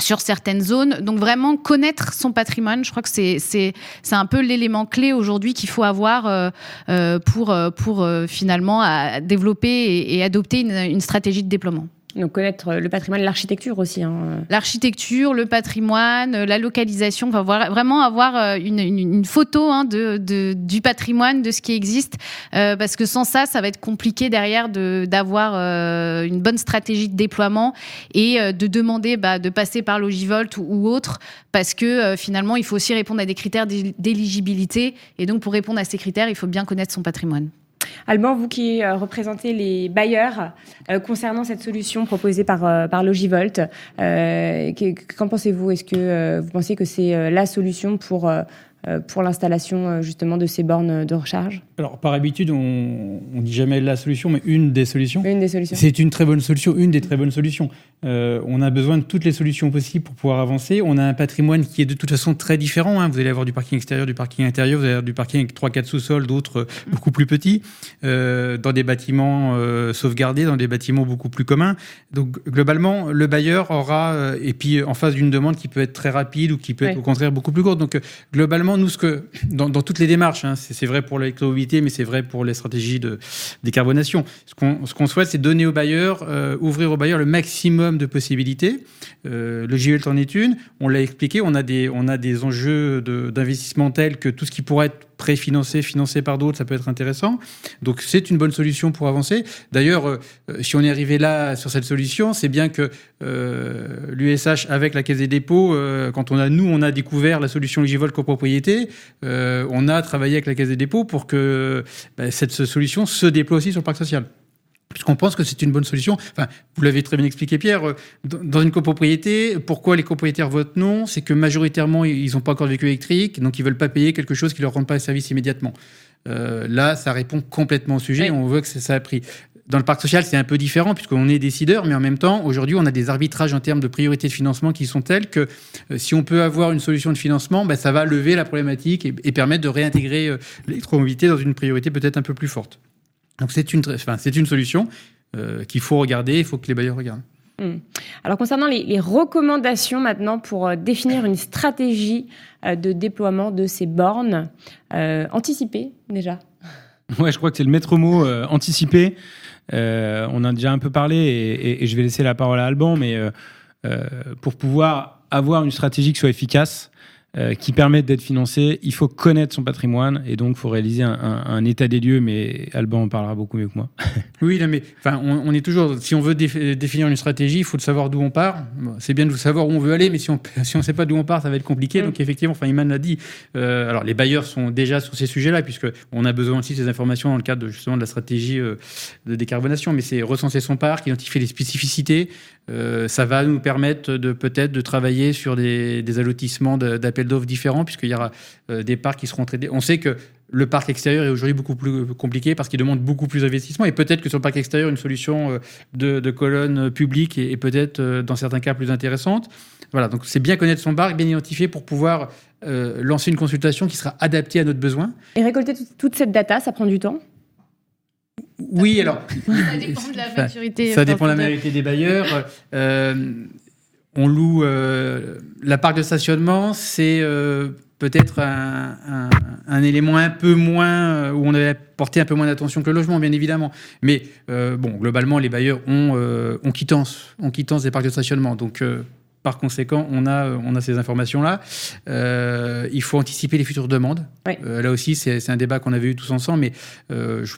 sur certaines zones. Donc vraiment connaître son patrimoine, je crois que c'est un peu l'élément clé aujourd'hui qu'il faut avoir euh, euh pour euh, pour finalement développer et adopter une, une stratégie de déploiement. Donc connaître le patrimoine, l'architecture aussi. Hein. L'architecture, le patrimoine, la localisation, enfin vraiment avoir euh, une, photo hein, de, de, du patrimoine, de ce qui existe, euh, parce que sans ça, ça va être compliqué derrière d'avoir euh, une bonne stratégie de déploiement et euh, de demander bah, de passer par Logivolt ou, autre, parce que euh, finalement, il faut aussi répondre à des critères d'éligibilité, et donc pour répondre à ces critères, il faut bien connaître son patrimoine. Alban, vous qui euh, représentez les bailleurs euh, concernant cette solution proposée par, euh, par Logivolt, qu'en pensez-vous? Est-ce que vous pensez que c'est la solution pour pour l'installation euh, justement de ces bornes de recharge Alors par habitude, on ne dit jamais la solution, mais une des solutions. Une des solutions. C'est une très bonne solution, une des très bonnes solutions. Euh, on a besoin de toutes les solutions possibles pour pouvoir avancer. On a un patrimoine qui est de toute façon très différent. Hein. Vous allez avoir du parking extérieur, du parking intérieur, vous allez avoir du parking avec 3-4 sous-sols, d'autres beaucoup plus petits, euh, dans des bâtiments euh, sauvegardés, dans des bâtiments beaucoup plus communs. Donc globalement, le bailleur aura, et puis en face d'une demande qui peut être très rapide ou qui peut être au contraire beaucoup plus courte. Donc globalement, nous, ce que, dans, toutes les démarches, hein, c'est vrai pour l'électromobilité, mais c'est vrai pour les stratégies de décarbonation. Ce qu'on qu'on souhaite, c'est donner aux bailleurs, euh, ouvrir aux bailleurs le maximum de possibilités. Euh, le GELT en est une. On l'a expliqué, on a des, on a des enjeux d'investissement tels que tout ce qui pourrait être préfinancé, financé par d'autres, ça peut être intéressant. Donc c'est une bonne solution pour avancer. D'ailleurs, euh, si on est arrivé là sur cette solution, c'est bien que euh, l'USH avec la Caisse des dépôts, euh, quand on a nous on a découvert la solution Legivol copropriété, euh, on a travaillé avec la Caisse des dépôts pour que bah, cette solution se déploie aussi sur le parc social puisqu'on pense que c'est une bonne solution. Enfin, vous l'avez très bien expliqué, Pierre. Euh, dans une copropriété, pourquoi les copropriétaires votent non? C'est que majoritairement, ils n'ont pas encore de véhicule électrique, donc ils veulent pas payer quelque chose qui leur rend pas service immédiatement. Euh, là, ça répond complètement au sujet. Oui. On voit que ça a pris. Dans le parc social, c'est un peu différent puisqu'on est décideur, mais en même temps, aujourd'hui, on a des arbitrages en termes de priorité de financement qui sont tels que euh, si on peut avoir une solution de financement, bah, ça va lever la problématique et, et permettre de réintégrer euh, l'électromobilité dans une priorité peut-être un peu plus forte. Donc c'est une, enfin, c'est une solution euh, qu'il faut regarder, il faut que les bailleurs regardent. Mmh. Alors concernant les, les, recommandations maintenant pour euh, définir une stratégie euh, de déploiement de ces bornes, euh, anticipées déjà <laughs> Ouais, je crois que c'est le maître mot, euh, anticiper. Euh, on a déjà un peu parlé et, et, et, je vais laisser la parole à Alban, mais pour pouvoir avoir une stratégie qui soit efficace, euh, qui permettent d'être financés, il faut connaître son patrimoine et donc il faut réaliser un, un, un, état des lieux. Mais Alban en parlera beaucoup mieux que moi. <laughs> oui, mais enfin, on, on, est toujours. Si on veut définir une stratégie, il faut savoir d'où on part. Bon, c'est bien de savoir où on veut aller, mais si on <laughs> si on sait pas d'où on part, ça va être compliqué. Mmh. Donc effectivement, enfin, Iman l'a dit. Euh, alors les bailleurs sont déjà sur ces sujets-là, puisque on a besoin aussi de ces informations dans le cadre de, justement de la stratégie euh, de décarbonation. Mais c'est recenser son parc, identifier les spécificités. Euh, ça va nous permettre de peut-être de travailler sur des, des allotissements d'appels d'offres différents, puisqu'il y aura euh, des parcs qui seront traités. On sait que le parc extérieur est aujourd'hui beaucoup plus compliqué parce qu'il demande beaucoup plus d'investissement. Et peut-être que sur le parc extérieur, une solution euh, de, colonne publique est, peut-être dans certains cas plus intéressante. Voilà, donc c'est bien connaître son parc, bien identifier pour pouvoir lancer une consultation qui sera adaptée à notre besoin. Et récolter toute cette data, ça prend du temps? Oui, alors. Ça dépend de la maturité. Ça dépend de la maturité des bailleurs. Euh, on loue euh, la parc de stationnement, c'est euh, peut-être un, un, un, élément un peu moins où on avait porté un peu moins d'attention que le logement, bien évidemment. Mais bon, globalement, les bailleurs ont, ont quittance, ont quittance des parcs de stationnement. Donc par conséquent, on a, on a ces informations-là. Euh, il faut anticiper les futures demandes. Oui. Euh, là aussi, c'est un débat qu'on avait eu tous ensemble, mais euh, je,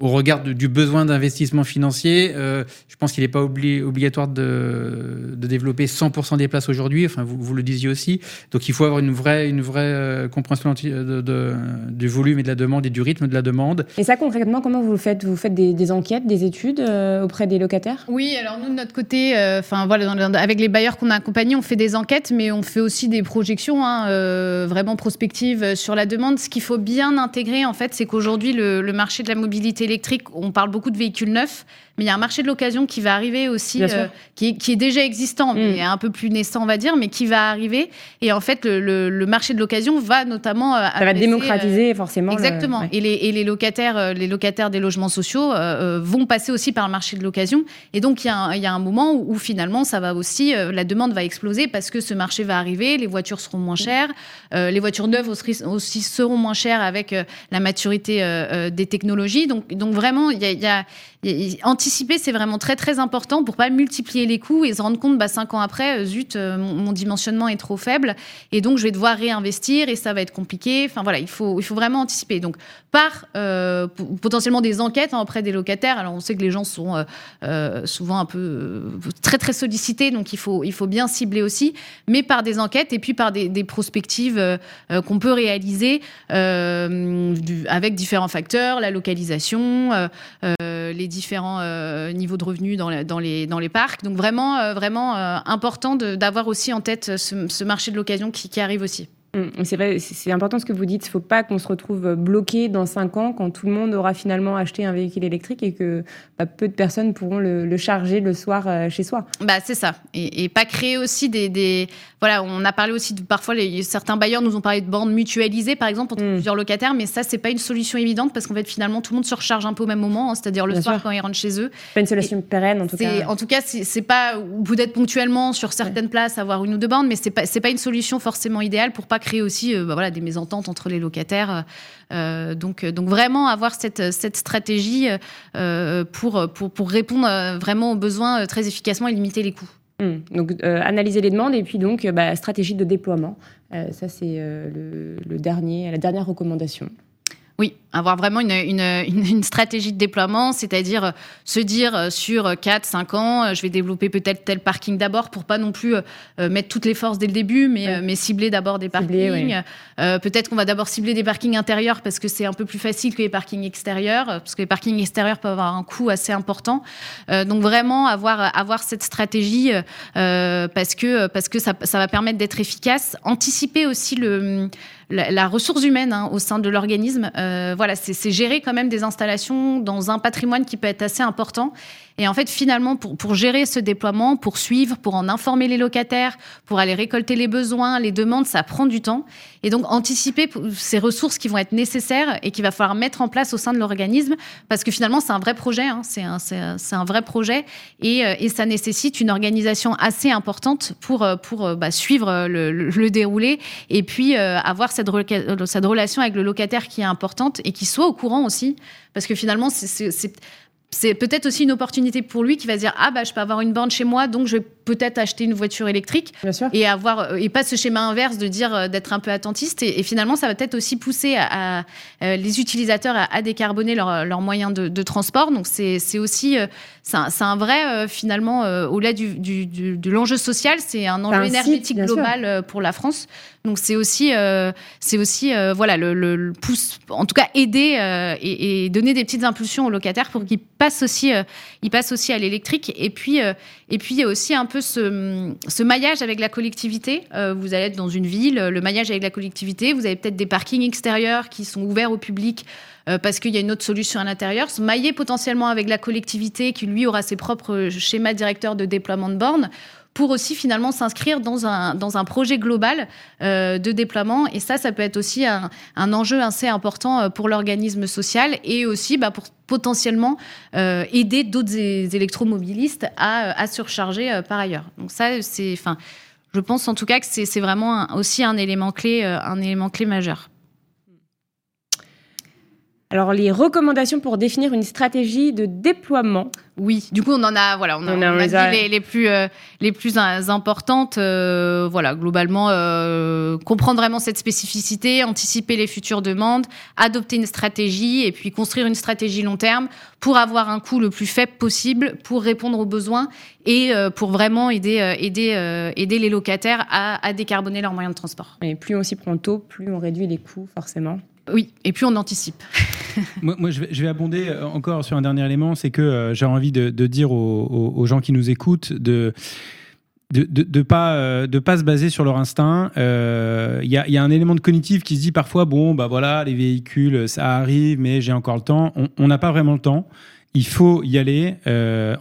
au regard de, du besoin d'investissement financier, euh, je pense qu'il n'est pas obli obligatoire de, de, développer 100% des places aujourd'hui. Enfin, vous, vous, le disiez aussi. Donc, il faut avoir une vraie, une vraie compréhension de, de, du volume et de la demande et du rythme de la demande. Et ça, concrètement, comment vous le faites? Vous faites des, des enquêtes, des études auprès des locataires? Oui, alors nous, de notre côté, enfin voilà, dans, avec les bailleurs qu'on a on fait des enquêtes, mais on fait aussi des projections hein, euh, vraiment prospectives sur la demande. Ce qu'il faut bien intégrer, en fait, c'est qu'aujourd'hui, le, marché de la mobilité électrique, on parle beaucoup de véhicules neufs, mais il y a un marché de l'occasion qui va arriver aussi, euh, qui, est, qui, est, déjà existant, mais mm. un peu plus naissant, on va dire, mais qui va arriver. Et en fait, le, le, marché de l'occasion va notamment. Euh, Ça va démocratiser euh, forcément. Exactement. Et, les, et, les, locataires, les locataires des logements sociaux vont passer aussi par le marché de l'occasion. Et donc, il y, a un, il y a un moment où, finalement, ça va aussi, la demande va exploser parce que ce marché va arriver, les voitures seront moins chères, les voitures neuves aussi, aussi, seront moins chères avec la maturité des technologies. Donc, donc vraiment, il y a, il y a anticiper, c'est vraiment très très important pour pas multiplier les coûts et se rendre compte, bah, cinq ans après, euh, zut, euh, mon, dimensionnement est trop faible et donc je vais devoir réinvestir et ça va être compliqué. Enfin voilà, il faut, il faut vraiment anticiper. Donc par euh, potentiellement des enquêtes hein, auprès des locataires. Alors on sait que les gens sont souvent un peu très très sollicités, donc il faut, il faut bien cibler aussi, mais par des enquêtes et puis par des, prospectives qu'on peut réaliser avec différents facteurs, la localisation, les différents euh, niveaux de revenus dans, dans, les, dans les parcs. Donc vraiment, euh, vraiment euh, important d'avoir aussi en tête ce, marché de l'occasion qui, qui arrive aussi. Mmh, c'est vrai, c'est important ce que vous dites. Il ne faut pas qu'on se retrouve bloqué dans cinq ans quand tout le monde aura finalement acheté un véhicule électrique et que bah, peu de personnes pourront le, charger le soir chez soi. Bah c'est ça. Et, pas créer aussi des, voilà, on a parlé aussi de parfois les, certains bailleurs nous ont parlé de bornes mutualisées par exemple entre mmh. plusieurs locataires, mais ça c'est pas une solution évidente parce qu'en fait finalement tout le monde se recharge un peu au même moment, hein, c'est-à-dire le soir quand ils rentrent chez eux. Pas une solution pérenne en tout cas. En tout cas, c'est pas vous êtes ponctuellement sur certaines places avoir une ou deux bornes, mais c'est pas c'est pas une solution forcément idéale pour pas créer aussi euh, bah voilà, des mésententes entre les locataires. Euh, donc, donc vraiment avoir cette, cette stratégie euh, pour, pour, pour, répondre vraiment aux besoins très efficacement et limiter les coûts. Hum. Donc, analyser les demandes et puis donc bah, stratégie de déploiement. ça, c'est la dernière recommandation. Oui, avoir vraiment une, une, une, stratégie de déploiement, c'est-à-dire euh, se dire euh, sur 4, 5 ans, euh, je vais développer peut-être tel parking d'abord pour pas non plus mettre toutes les forces dès le début, mais, mais cibler d'abord des parkings. peut-être qu'on va d'abord cibler des parkings intérieurs parce que c'est un peu plus facile que les parkings extérieurs, parce que les parkings extérieurs peuvent avoir un coût assez important. donc vraiment avoir, avoir cette stratégie parce que, parce que ça, ça va permettre d'être efficace. Anticiper aussi le, la, ressource humaine hein, au sein de l'organisme voilà, c'est gérer quand même des installations dans un patrimoine qui peut être assez important. Et en fait, finalement, pour, gérer ce déploiement, pour suivre, pour en informer les locataires, pour aller récolter les besoins, les demandes, ça prend du temps. Et donc, anticiper ces ressources qui vont être nécessaires et qu'il va falloir mettre en place au sein de l'organisme, parce que finalement, c'est un vrai projet, hein, c'est un, vrai projet, euh, et, ça nécessite une organisation assez importante pour, euh, pour euh, bah, suivre le, déroulé et puis avoir cette, cette relation avec le locataire qui est importante et qui soit au courant aussi, parce que finalement, c'est c'est peut-être aussi une opportunité pour lui qui va se dire ah bah je peux avoir une borne chez moi donc je vais peut-être acheter une voiture électrique. Et avoir euh, et pas ce schéma inverse de dire euh, d'être un peu attentiste. Et, finalement ça va peut-être aussi pousser à, euh, les utilisateurs à, décarboner leurs leur moyens de, transport. Donc c'est aussi c'est un, un, vrai finalement au-delà du, du, de l'enjeu social c'est un enjeu énergétique global pour la France. Donc c'est aussi c'est aussi voilà le, le, pouce en tout cas aider et, et, donner des petites impulsions aux locataires pour qu'ils aussi ils passent aussi à l'électrique et puis et puis il y a aussi un peu ce, maillage avec la collectivité. Euh, vous allez être dans une ville, le maillage avec la collectivité, vous avez peut-être des parkings extérieurs qui sont ouverts au public euh, parce qu'il y a une autre solution à l'intérieur. Se mailler potentiellement avec la collectivité qui, lui, aura ses propres schémas directeurs de déploiement de bornes pour aussi finalement s'inscrire dans un, dans un projet global euh, de déploiement. Et ça, ça peut être aussi un, un enjeu assez important pour l'organisme social et aussi bah, pour potentiellement euh, aider d'autres électromobilistes à, à surcharger euh, par ailleurs. Donc ça, c'est, enfin, je pense en tout cas que c'est vraiment aussi un élément clé, euh, un élément clé majeur. Alors, les recommandations pour définir une stratégie de déploiement. Oui, du coup, on en a, voilà, on, a, dit les, plus, euh, les plus importantes. Euh, voilà, globalement, euh, comprendre vraiment cette spécificité, anticiper les futures demandes, adopter une stratégie et puis construire une stratégie long terme pour avoir un coût le plus faible possible, pour répondre aux besoins et pour vraiment aider, aider, aider les locataires à, à décarboner leurs moyens de transport. Et plus on s'y prend tôt, plus on réduit les coûts, forcément. Oui, et puis on anticipe. <laughs> moi, je, vais, abonder euh, encore sur un dernier élément, c'est que euh, j'ai envie de, dire aux, gens qui nous écoutent de de pas euh, de pas se baser sur leur instinct. Il y, a, y a un élément de cognitif qui se dit parfois bon bah voilà les véhicules ça arrive mais j'ai encore le temps. On- n'a pas vraiment le temps. Il faut y aller.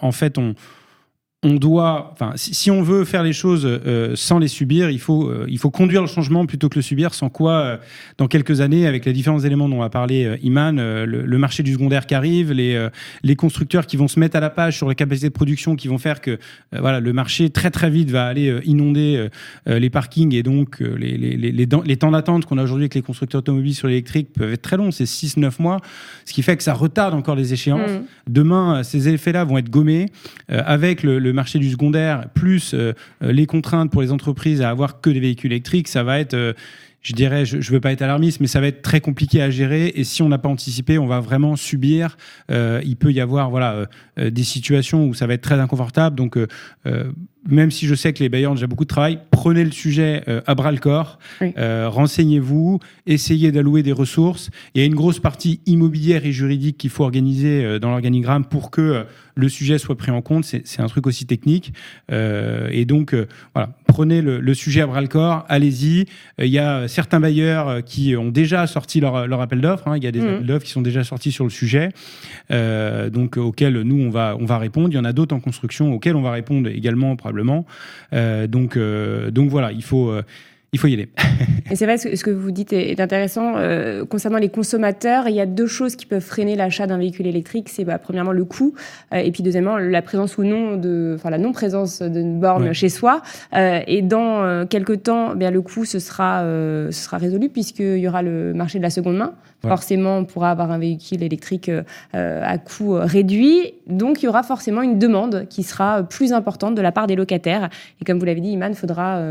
En fait on on doit, enfin, si, si on veut faire les choses euh, sans les subir, il faut, euh, il faut conduire le changement plutôt que le subir. Sans quoi, euh, dans quelques années, avec les différents éléments dont a parlé euh, Iman, euh, le, le marché du secondaire qui arrive, les, euh, les constructeurs qui vont se mettre à la page sur les capacités de production, qui vont faire que, voilà, le marché très très vite va aller euh, inonder les parkings et donc euh, les, les, les, les, temps d'attente qu'on a aujourd'hui avec les constructeurs automobiles sur l'électrique peuvent être très longs, c'est 6-9 mois, ce qui fait que ça retarde encore les échéances. Mhm. Demain, ces effets-là vont être gommés euh, avec le, le marché du secondaire, plus euh, euh, les contraintes pour les entreprises à avoir que des véhicules électriques. Ça va être, euh, je dirais, je ne veux pas être alarmiste, mais ça va être très compliqué à gérer. Et si on n'a pas anticipé, on va vraiment subir. Euh, il peut y avoir voilà, euh, des situations où ça va être très inconfortable. Donc, euh, même si je sais que les bailleurs ont déjà beaucoup de travail, prenez le sujet à bras le corps, Oui. renseignez-vous, essayez d'allouer des ressources. Il y a une grosse partie immobilière et juridique qu'il faut organiser dans l'organigramme pour que le sujet soit pris en compte. C'est un truc aussi technique. Euh, et donc, euh, voilà, prenez le, le sujet à bras le corps, allez-y. Euh, Il y a certains bailleurs qui ont déjà sorti leur, leur appel d'offres. hein. Il y a des Mhm. appels d'offres qui sont déjà sortis sur le sujet, donc auxquels nous on va on va répondre. Il y en a d'autres en construction auxquels on va répondre également probablement. Donc donc voilà, il faut il faut y aller. <laughs> Et c'est vrai, ce ce que vous dites est est intéressant. Euh, concernant les consommateurs, il y a deux choses qui peuvent freiner l'achat d'un véhicule électrique. C'est bah, premièrement le coût, euh, et puis deuxièmement la présence ou non de, enfin la non-présence d'une borne Ouais. chez soi. Euh, et dans quelques temps, bien le coût ce sera, ce sera résolu puisqu'il y aura le marché de la seconde main. Forcément, on pourra avoir un véhicule électrique euh, euh, à coût euh, réduit. Donc, il y aura forcément une demande qui sera plus importante de la part des locataires. Et comme vous l'avez dit, Iman, il faudra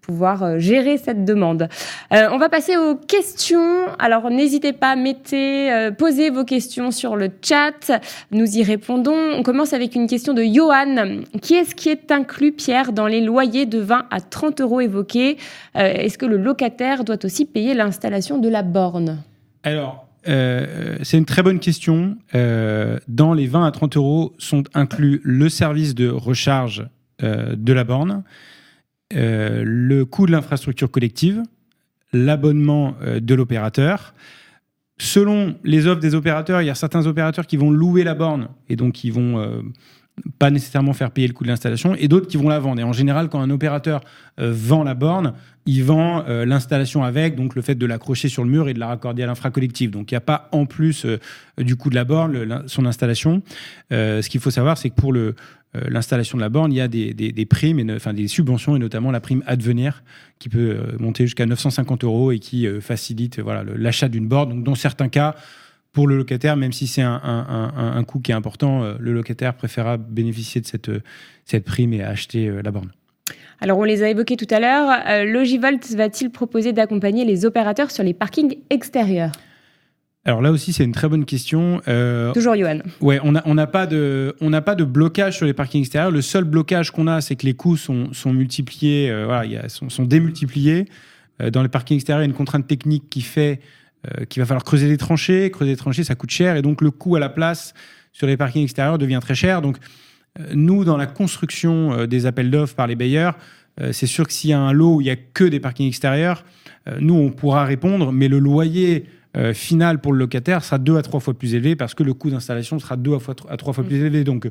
pouvoir gérer cette demande. On va passer aux questions. Alors, n'hésitez pas, mettez, posez vos questions sur le chat. Nous y répondons. On commence avec une question de Johan. Qui est-ce qui est inclus, Pierre, dans les loyers de 20 à 30 euros évoqués? Est-ce que le locataire doit aussi payer l'installation de la borne? Alors, euh, c'est une très bonne question. Euh, dans les 20 à 30 euros sont inclus le service de recharge euh, de la borne, le coût de l'infrastructure collective, l'abonnement de l'opérateur. Selon les offres des opérateurs, il y a certains opérateurs qui vont louer la borne et donc qui vont pas nécessairement faire payer le coût de l'installation, et d'autres qui vont la vendre. Et en général, quand un opérateur euh, vend la borne, il vend euh, l'installation avec, donc le fait de l'accrocher sur le mur et de la raccorder à l'infracollectif. Donc il n'y a pas en plus euh, du coût de la borne, son installation. Ce qu'il faut savoir, c'est que pour le, l'installation de la borne, il y a des, des- primes, enfin des subventions, et notamment la prime Advenir, qui peut monter jusqu'à 950 euros et qui facilite voilà, l'achat d'une borne. Donc dans certains cas, pour le locataire, même si c'est un, un- un- un coût qui est important, euh, le locataire préférera bénéficier de cette, euh, cette prime et acheter euh, la borne. Alors, on les a évoqués tout à l'heure. Logivolt va-t-il proposer d'accompagner les opérateurs sur les parkings extérieurs? Alors là aussi, c'est une très bonne question. Euh, Toujours Johan. Ouais, on n'a on pas, de- on pas de blocage sur les parkings extérieurs. Le seul blocage qu'on a, c'est que les coûts sont, sont multipliés, euh, voilà, il y a- sont, sont démultipliés. Euh, dans les parkings extérieurs, il y a une contrainte technique qui fait qu'il va falloir creuser des tranchées. Creuser des tranchées, ça coûte cher. Et donc, le coût à la place sur les parkings extérieurs devient très cher. Donc, euh, nous, dans la construction euh, des appels d'offres par les bailleurs, euh, c'est sûr que s'il y a un lot où il n'y a que des parkings extérieurs, euh, nous, on pourra répondre, mais le loyer euh, final pour le locataire sera deux à trois fois plus élevé parce que le coût d'installation sera deux à, fois, à trois fois plus élevé. Donc, euh,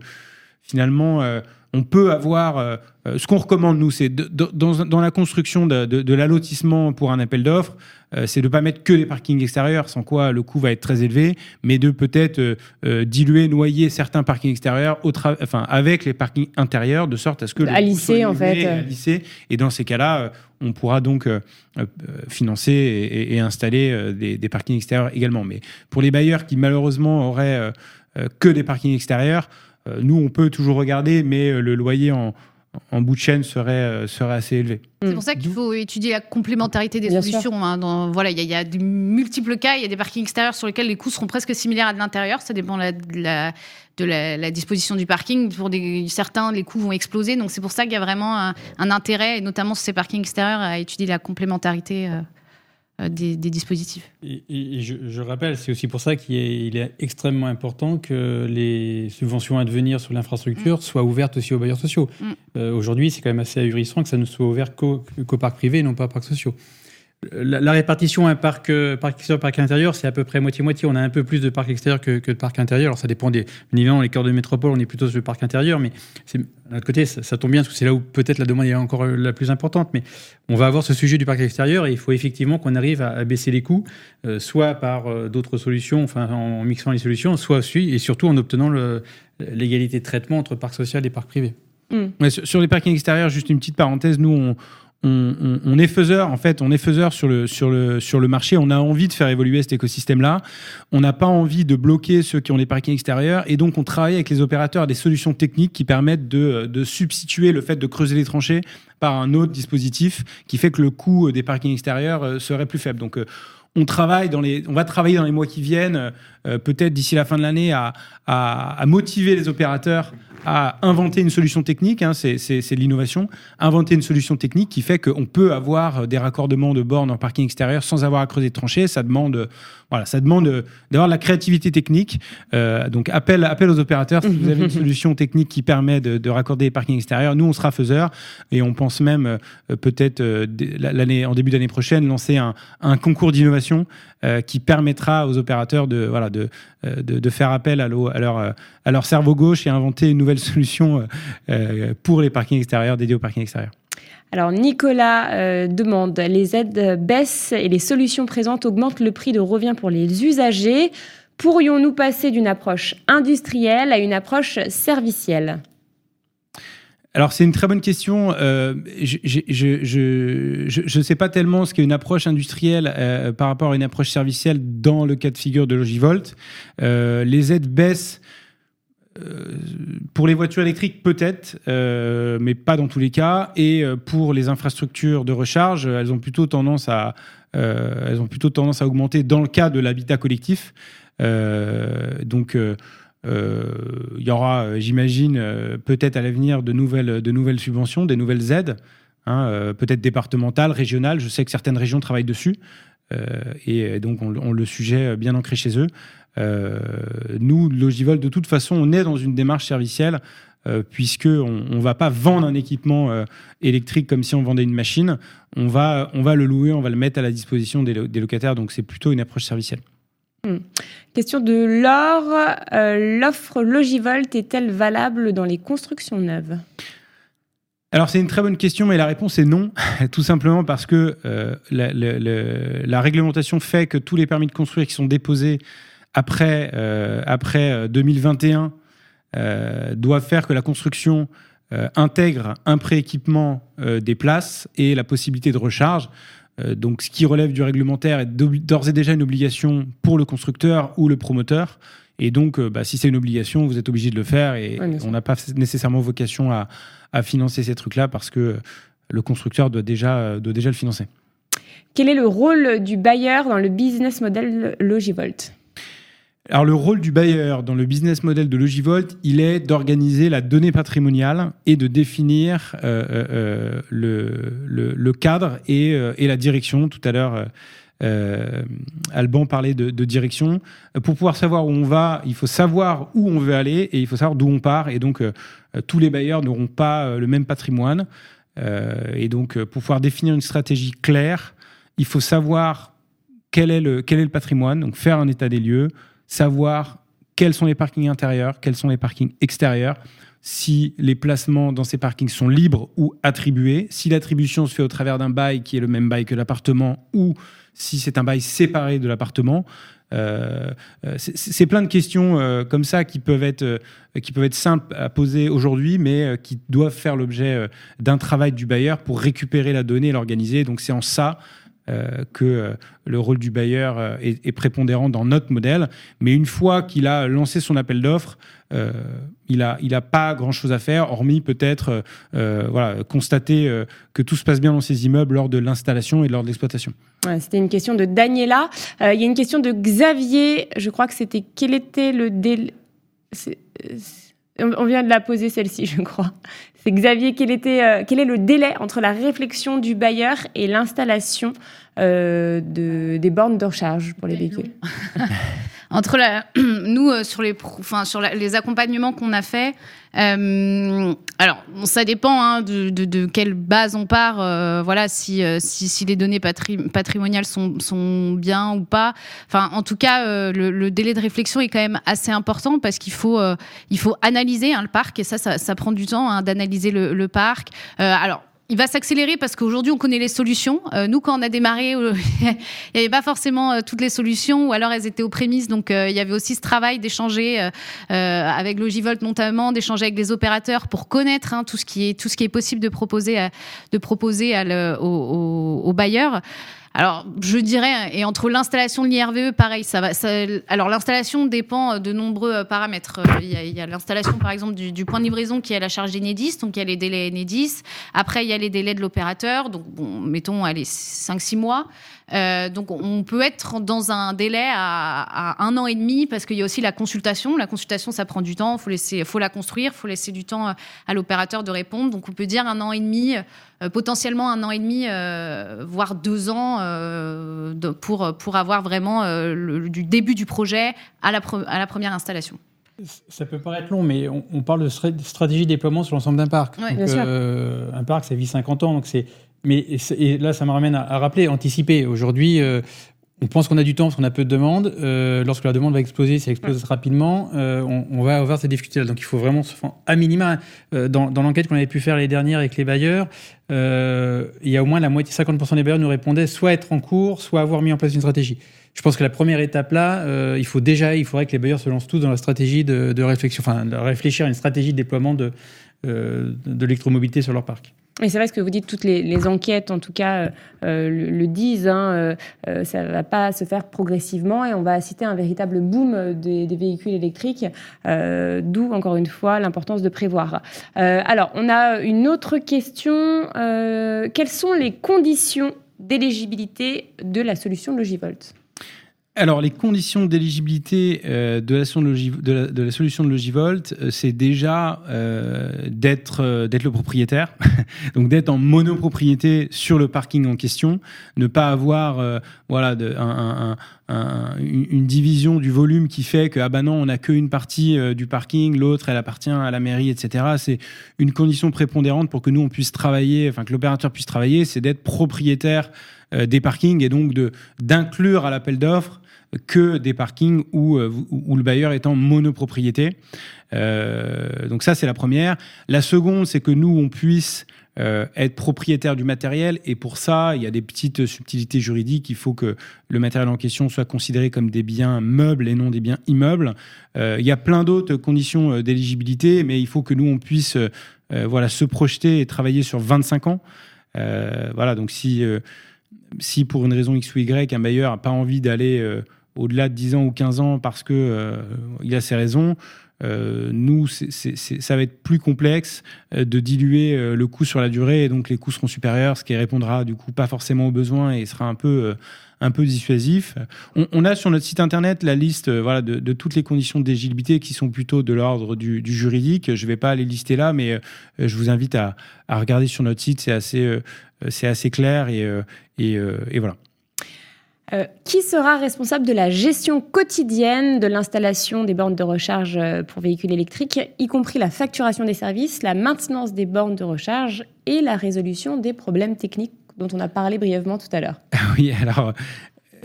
finalement, euh, on peut avoir. euh, euh, ce qu'on recommande, nous, c'est dans, dans la construction de, de, de l'allotissement pour un appel d'offres, euh, c'est de ne pas mettre que des parkings extérieurs, sans quoi le coût va être très élevé, mais de peut-être euh, diluer, noyer certains parkings extérieurs au enfin, avec les parkings intérieurs, de sorte à ce que. le À coût soit en fait. à lisser. Et dans ces cas-là, on pourra donc financer et, installer des, des parkings extérieurs également. Mais pour les bailleurs qui malheureusement auraient que des parkings extérieurs, nous on peut toujours regarder, mais euh, le loyer en, en bout de chaîne serait, euh, serait assez élevé. C'est pour ça qu'il faut étudier la complémentarité des Bien solutions. hein. Dans- voilà, il y, a- il y a de multiples cas. Il y a des parkings extérieurs sur lesquels les coûts seront presque similaires à de l'intérieur. Ça dépend de la, de la, de la- la disposition du parking. Pour des, certains, les coûts vont exploser. Donc c'est pour ça qu'il y a vraiment un, un intérêt, et notamment sur ces parkings extérieurs, à étudier la complémentarité euh, des, dispositifs. Et, je, rappelle, c'est aussi pour ça qu'il est, est, extrêmement important que les subventions à devenir sur l'infrastructure mm. soient ouvertes aussi aux bailleurs sociaux. Mm. Aujourd'hui, c'est quand même assez ahurissant que ça ne soit ouvert qu'aux parcs privés et non pas aux parcs sociaux. La, répartition un parc, euh, parc extérieur, parc intérieur, c'est à peu près moitié-moitié. On a un peu plus de parcs extérieurs que, de parcs intérieurs. Alors ça dépend des niveaux. Les cœurs de métropole, on est plutôt sur le parc intérieur, mais d'un autre côté, ça, tombe bien parce que c'est là où peut-être la demande est encore euh, la plus importante. Mais on va avoir ce sujet du parc extérieur et il faut effectivement qu'on arrive à, baisser les coûts, euh, soit par d'autres solutions, enfin en mixant les solutions, soit aussi et surtout en obtenant l'égalité de traitement entre parc social et parc privé. Mmh. sur les parkings extérieurs, juste une petite parenthèse, nous on on, est faiseur, en fait, on est faiseur sur le, sur, le, sur le marché. On a envie de faire évoluer cet écosystème-là. On n'a pas envie de bloquer ceux qui ont les parkings extérieurs. Et donc, on travaille avec les opérateurs à des solutions techniques qui permettent de, substituer le fait de creuser les tranchées par un autre dispositif qui fait que le coût des parkings extérieurs euh, serait plus faible. Donc, euh, on travaille dans les, on va travailler dans les mois qui viennent, euh, peut-être d'ici la fin de l'année, à, à, motiver les opérateurs à inventer une solution technique, hein, c'est l'innovation, inventer une solution technique qui fait qu'on peut avoir des raccordements de bornes en parking extérieur sans avoir à creuser de tranchées. Ça demande, voilà, ça demande d'avoir de la créativité technique. Euh, donc appel, appel aux opérateurs si vous avez une <laughs> solution technique qui permet de, raccorder les parkings extérieurs. Nous, on sera faiseur et on pense même euh, peut-être euh, l'année en début d'année prochaine lancer un, un concours d'innovation qui permettra aux opérateurs de voilà de, de, faire appel à, à leur cerveau gauche et inventer une nouvelle <laughs> solution pour les parkings extérieurs dédiés aux parkings extérieurs. Alors Nicolas euh, demande, les aides baissent et les solutions présentes augmentent le prix de revient pour les usagers. Pourrions-nous passer d'une approche industrielle à une approche servicielle? Alors c'est une très bonne question. Euh, je ne sais pas tellement ce qu'est une approche industrielle euh, par rapport à une approche servicielle dans le cas de figure de Logivolt. les aides baissent euh, pour les voitures électriques, peut-être, euh, mais pas dans tous les cas. Et euh, pour les infrastructures de recharge, elles ont plutôt tendance à, elles ont plutôt tendance à augmenter dans le cas de l'habitat collectif. donc, il y aura, j'imagine, peut-être à l'avenir de nouvelles, de nouvelles subventions, des nouvelles aides, hein, peut-être départementales, régionales. Je sais que certaines régions travaillent dessus. et donc, on, le sujet bien ancré chez eux. Euh, nous, Logivol, de toute façon, on est dans une démarche servicielle euh, puisqu'on ne va pas vendre un équipement euh, électrique comme si on vendait une machine. On va, on va le louer, on va le mettre à la disposition des, locataires. Donc c'est plutôt une approche servicielle. Hmm. Question de Laure. L'offre Logivolt est-elle valable dans les constructions neuves? Alors c'est une très bonne question, mais la réponse est non, <laughs> tout simplement parce que la, la, réglementation fait que tous les permis de construire qui sont déposés après, euh, après 2021 euh, euh, doit faire que la construction intègre un prééquipement des places et la possibilité de recharge. Donc, ce qui relève du réglementaire est d'ores et déjà une obligation pour le constructeur ou le promoteur. Et donc, bah, si c'est une obligation, vous êtes obligé de le faire et on n'a pas nécessairement vocation à, à financer ces trucs-là parce que le constructeur doit déjà, doit déjà le financer. Quel est le rôle du bailleur dans le business model Logivolt? Alors le rôle du bailleur dans le business model de Logivolt, il est d'organiser la donnée patrimoniale et de définir euh, euh, euh, le, cadre et, la direction. Tout à l'heure, Alban parlait de, direction. Pour pouvoir savoir où on va, il faut savoir où on veut aller et il faut savoir d'où on part. Et donc tous les bailleurs n'auront pas le même patrimoine. et donc pour pouvoir définir une stratégie claire, il faut savoir quel est le, quel est le patrimoine, donc faire un état des lieux, savoir quels sont les parkings intérieurs, quels sont les parkings extérieurs, si les placements dans ces parkings sont libres ou attribués, si l'attribution se fait au travers d'un bail qui est le même bail que l'appartement ou si c'est un bail séparé de l'appartement. Euh, euh, c'est plein de questions euh, comme ça qui peuvent être qui peuvent être simples à poser aujourd'hui, mais qui doivent faire l'objet d'un travail du bailleur pour récupérer la donnée et l'organiser. Donc c'est en ça euh, que euh, le rôle du bailleur euh, est, prépondérant dans notre modèle. Mais une fois qu'il a lancé son appel d'offres, il n'a il a pas grand-chose à faire, hormis peut-être voilà, constater que tout se passe bien dans ses immeubles lors de l'installation et lors de l'exploitation. c'était une question de Daniela. Il y a une question de Xavier. Je crois que c'était quel était le délai On vient de la poser celle-ci, je crois. C'est Xavier, quel, était, quel est le délai entre la réflexion du bailleur et l'installation de, des bornes de recharge pour les véhicules? <laughs> entre <clears throat> nous euh, sur les, accompagnements qu'on a fait. Euh, alors, ça dépend hein, de, quelle base on part. Euh, voilà, si, les données patrimoniales sont, bien ou pas. Enfin, en tout cas, le, délai de réflexion est quand même assez important parce qu'il faut, analyser hein, le parc et ça, ça, ça, prend du temps hein, d'analyser le, le, parc. alors, il va s'accélérer parce qu'aujourd'hui, on connaît les solutions. Euh, nous, quand on a démarré, euh, <laughs> il n'y avait pas forcément euh, toutes les solutions, ou alors elles étaient aux prémices. Donc, il y avait aussi ce travail d'échanger avec Logivolt notamment, d'échanger avec les opérateurs pour connaître hein, tout ce qui est tout ce qui est possible de proposer, à, de proposer à aux bailleurs. Alors, je dirais, et entre l'installation de l'IRVE, pareil, ça va. alors, l'installation dépend de nombreux euh, paramètres. Euh, il y a, l'installation, par exemple, du, point de livraison qui est à la charge d'Enedis, donc il y a les délais Enedis. Après, il y a les délais de l'opérateur, donc bon, mettons, allez, 5-6 mois. Euh, donc on peut être dans un délai à, un an et demi parce qu'il y a aussi la consultation. La consultation, ça prend du temps, il faut, laisser, faut la construire, il faut laisser du temps à l'opérateur de répondre. Donc on peut dire un an et demi, euh, potentiellement un an et demi, euh, voire deux ans pour, pour avoir vraiment du début du projet à la, à la première installation. Ça peut paraître long, mais on, parle de stratégie de déploiement sur l'ensemble d'un parc. un parc, ça vit 50 ans, donc c'est mais et là, ça me ramène à, rappeler, anticiper. Aujourd'hui, euh, on pense qu'on a du temps parce qu'on a peu de demandes. Euh, lorsque la demande va exploser, si elle explose rapidement, euh, on, va avoir ces difficultés-là. Donc il faut vraiment, à minima, dans, l'enquête qu'on avait pu faire l'année dernière avec les bailleurs, il y a au moins la moitié, 50% des bailleurs nous répondaient soit être en cours, soit avoir mis en place une stratégie. Je pense que la première étape là, il faut déjà, il faudrait que les bailleurs se lancent tous dans la stratégie de, réflexion, enfin, de réfléchir à une stratégie de déploiement de, de l'électromobilité sur leur parc. Et c'est vrai ce que vous dites, toutes les, enquêtes, en tout cas, euh, le, disent, hein, euh, euh, ça ne va pas se faire progressivement et on va citer un véritable boom des, véhicules électriques, d'où, encore une fois, l'importance de prévoir. alors, on a une autre question. quelles sont les conditions d'éligibilité de la solution Logivolt? Alors, les conditions d'éligibilité euh, de, la, solution de Logivolt, euh, c'est déjà euh, d'être le propriétaire, <laughs> donc d'être en monopropriété sur le parking en question, ne pas avoir voilà une division du volume qui fait que ah bah non on n'a qu'une partie du parking, l'autre elle appartient à la mairie, etc. C'est une condition prépondérante pour que nous on puisse travailler, enfin que l'opérateur puisse travailler, c'est d'être propriétaire des parkings et donc d'inclure à l'appel d'offres que des parkings où, euh, où, le bailleur est en monopropriété. Euh, donc ça, c'est la première. La seconde, c'est que nous, on puisse euh, être propriétaire du matériel. Et pour ça, il y a des petites subtilités juridiques. Il faut que le matériel en question soit considéré comme des biens meubles et non des biens immeubles. il y a plein d'autres conditions d'éligibilité, mais il faut que nous, on puisse voilà, se projeter et travailler sur 25 ans. voilà, donc si, si pour une raison X ou Y, un bailleur n'a pas envie d'aller au-delà de 10 ans ou 15 ans parce que euh, il a ses raisons. Euh, nous, ça va être plus complexe euh, de diluer le coût sur la durée et donc les coûts seront supérieurs, ce qui répondra du coup pas forcément aux besoins et sera un peu un peu dissuasif. On, a sur notre site internet la liste voilà, de, toutes les conditions d'éligibilité qui sont plutôt de l'ordre du, juridique. Je ne vais pas les lister là, mais je vous invite à, regarder sur notre site. C'est assez, c'est assez clair et, et voilà. Euh, qui sera responsable de la gestion quotidienne de l'installation des bornes de recharge euh, pour véhicules électriques, y compris la facturation des services, la maintenance des bornes de recharge et la résolution des problèmes techniques dont on a parlé brièvement tout à l'heure? <laughs> Oui, alors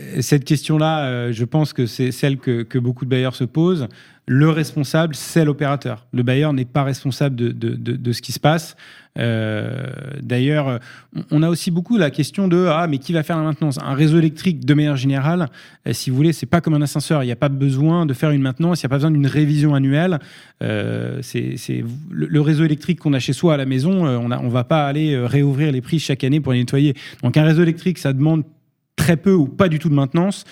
euh, cette question-là, je pense que c'est celle que, beaucoup de bailleurs se posent. Le responsable, c'est l'opérateur. Le bailleur n'est pas responsable de, ce qui se passe. Euh, D'ailleurs, on a aussi beaucoup la question de ah mais qui va faire la maintenance? Un réseau électrique, de manière générale, euh, si vous voulez, c'est pas comme un ascenseur. Il n'y a pas besoin de faire une maintenance. Il n'y a pas besoin d'une révision annuelle. Euh, c'est le, réseau électrique qu'on a chez soi à la maison. On on va pas aller réouvrir les prises chaque année pour les nettoyer. Donc un réseau électrique, ça demande très peu ou pas du tout de maintenance.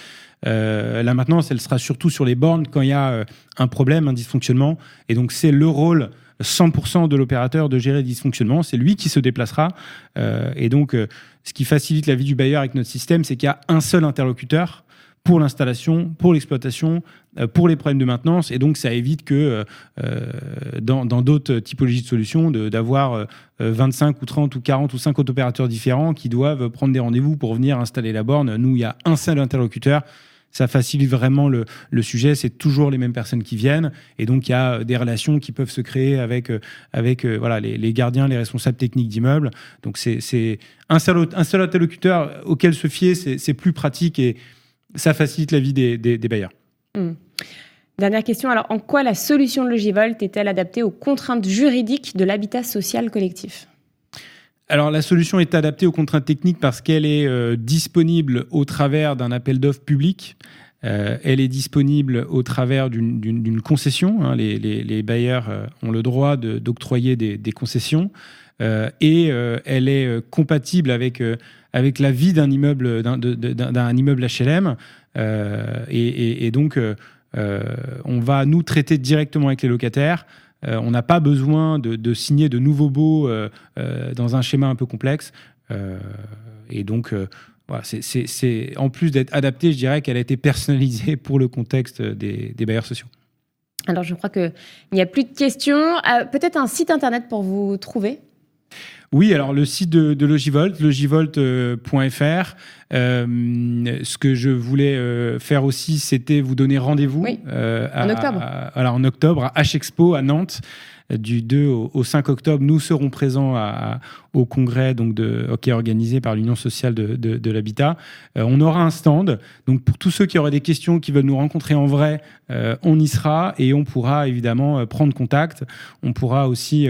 La maintenance, elle sera surtout sur les bornes quand il y a un problème, un dysfonctionnement. Et donc, c'est le rôle 100% de l'opérateur de gérer le dysfonctionnement. C'est lui qui se déplacera. Euh, et donc, ce qui facilite la vie du bailleur avec notre système, c'est qu'il y a un seul interlocuteur pour l'installation, pour l'exploitation, euh, pour les problèmes de maintenance. Et donc, ça évite que euh, dans d'autres typologies de solutions, d'avoir 25 ou 30 ou 40 ou 50 opérateurs différents qui doivent prendre des rendez-vous pour venir installer la borne. Nous, il y a un seul interlocuteur ça facilite vraiment le, sujet. C'est toujours les mêmes personnes qui viennent, et donc il y a des relations qui peuvent se créer avec avec voilà les, gardiens, les responsables techniques d'immeubles. Donc c'est un seul interlocuteur auquel se fier, c'est plus pratique et ça facilite la vie des, des, bailleurs. Hmm. Dernière question. Alors, en quoi la solution de Logivolt est-elle adaptée aux contraintes juridiques de l'habitat social collectif? Alors la solution est adaptée aux contraintes techniques parce qu'elle est euh, disponible au travers d'un appel d'offres public. Euh, elle est disponible au travers d'une concession. Hein. Les, bailleurs euh, ont le droit d'octroyer des, concessions. et elle est compatible avec, avec la vie d'un immeuble, immeuble HLM. Et, donc, on va nous traiter directement avec les locataires. Euh, on n'a pas besoin de, signer de nouveaux baux euh, euh, dans un schéma un peu complexe. et donc, voilà, c'est, en plus d'être adapté, je dirais qu'elle a été personnalisée pour le contexte des, bailleurs sociaux. Alors, je crois qu'il n'y a plus de questions. peut-être un site internet pour vous trouver? Oui, alors le site de, Logivolt, logivolt.fr. Euh, ce que je voulais euh, faire aussi, c'était vous donner rendez-vous euh, en octobre. alors en octobre à H-Expo à Nantes du 2 au, 5 octobre, nous serons présents au congrès donc de, est organisé par l'Union sociale de, l'habitat. on aura un stand. Donc pour tous ceux qui auraient des questions, qui veulent nous rencontrer en vrai, on y sera et on pourra évidemment prendre contact. On pourra aussi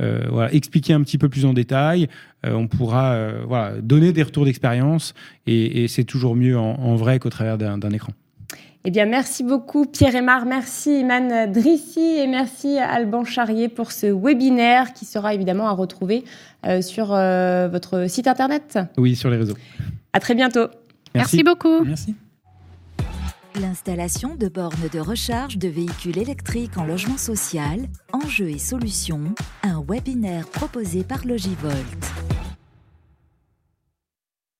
euh, voilà, expliquer un petit peu plus en détail. Euh, on pourra euh, voilà, donner des retours d'expérience et, c'est toujours mieux en, vrai qu'au travers d'un écran. Eh bien, merci beaucoup Pierre Aymar, merci Iman Drissi et merci Alban Charrier pour ce webinaire qui sera évidemment à retrouver sur votre site internet. Oui, sur les réseaux. À très bientôt. merci beaucoup. Merci. L'installation de bornes de recharge de véhicules électriques en logement social, enjeux et solutions, un webinaire proposé par Logivolt.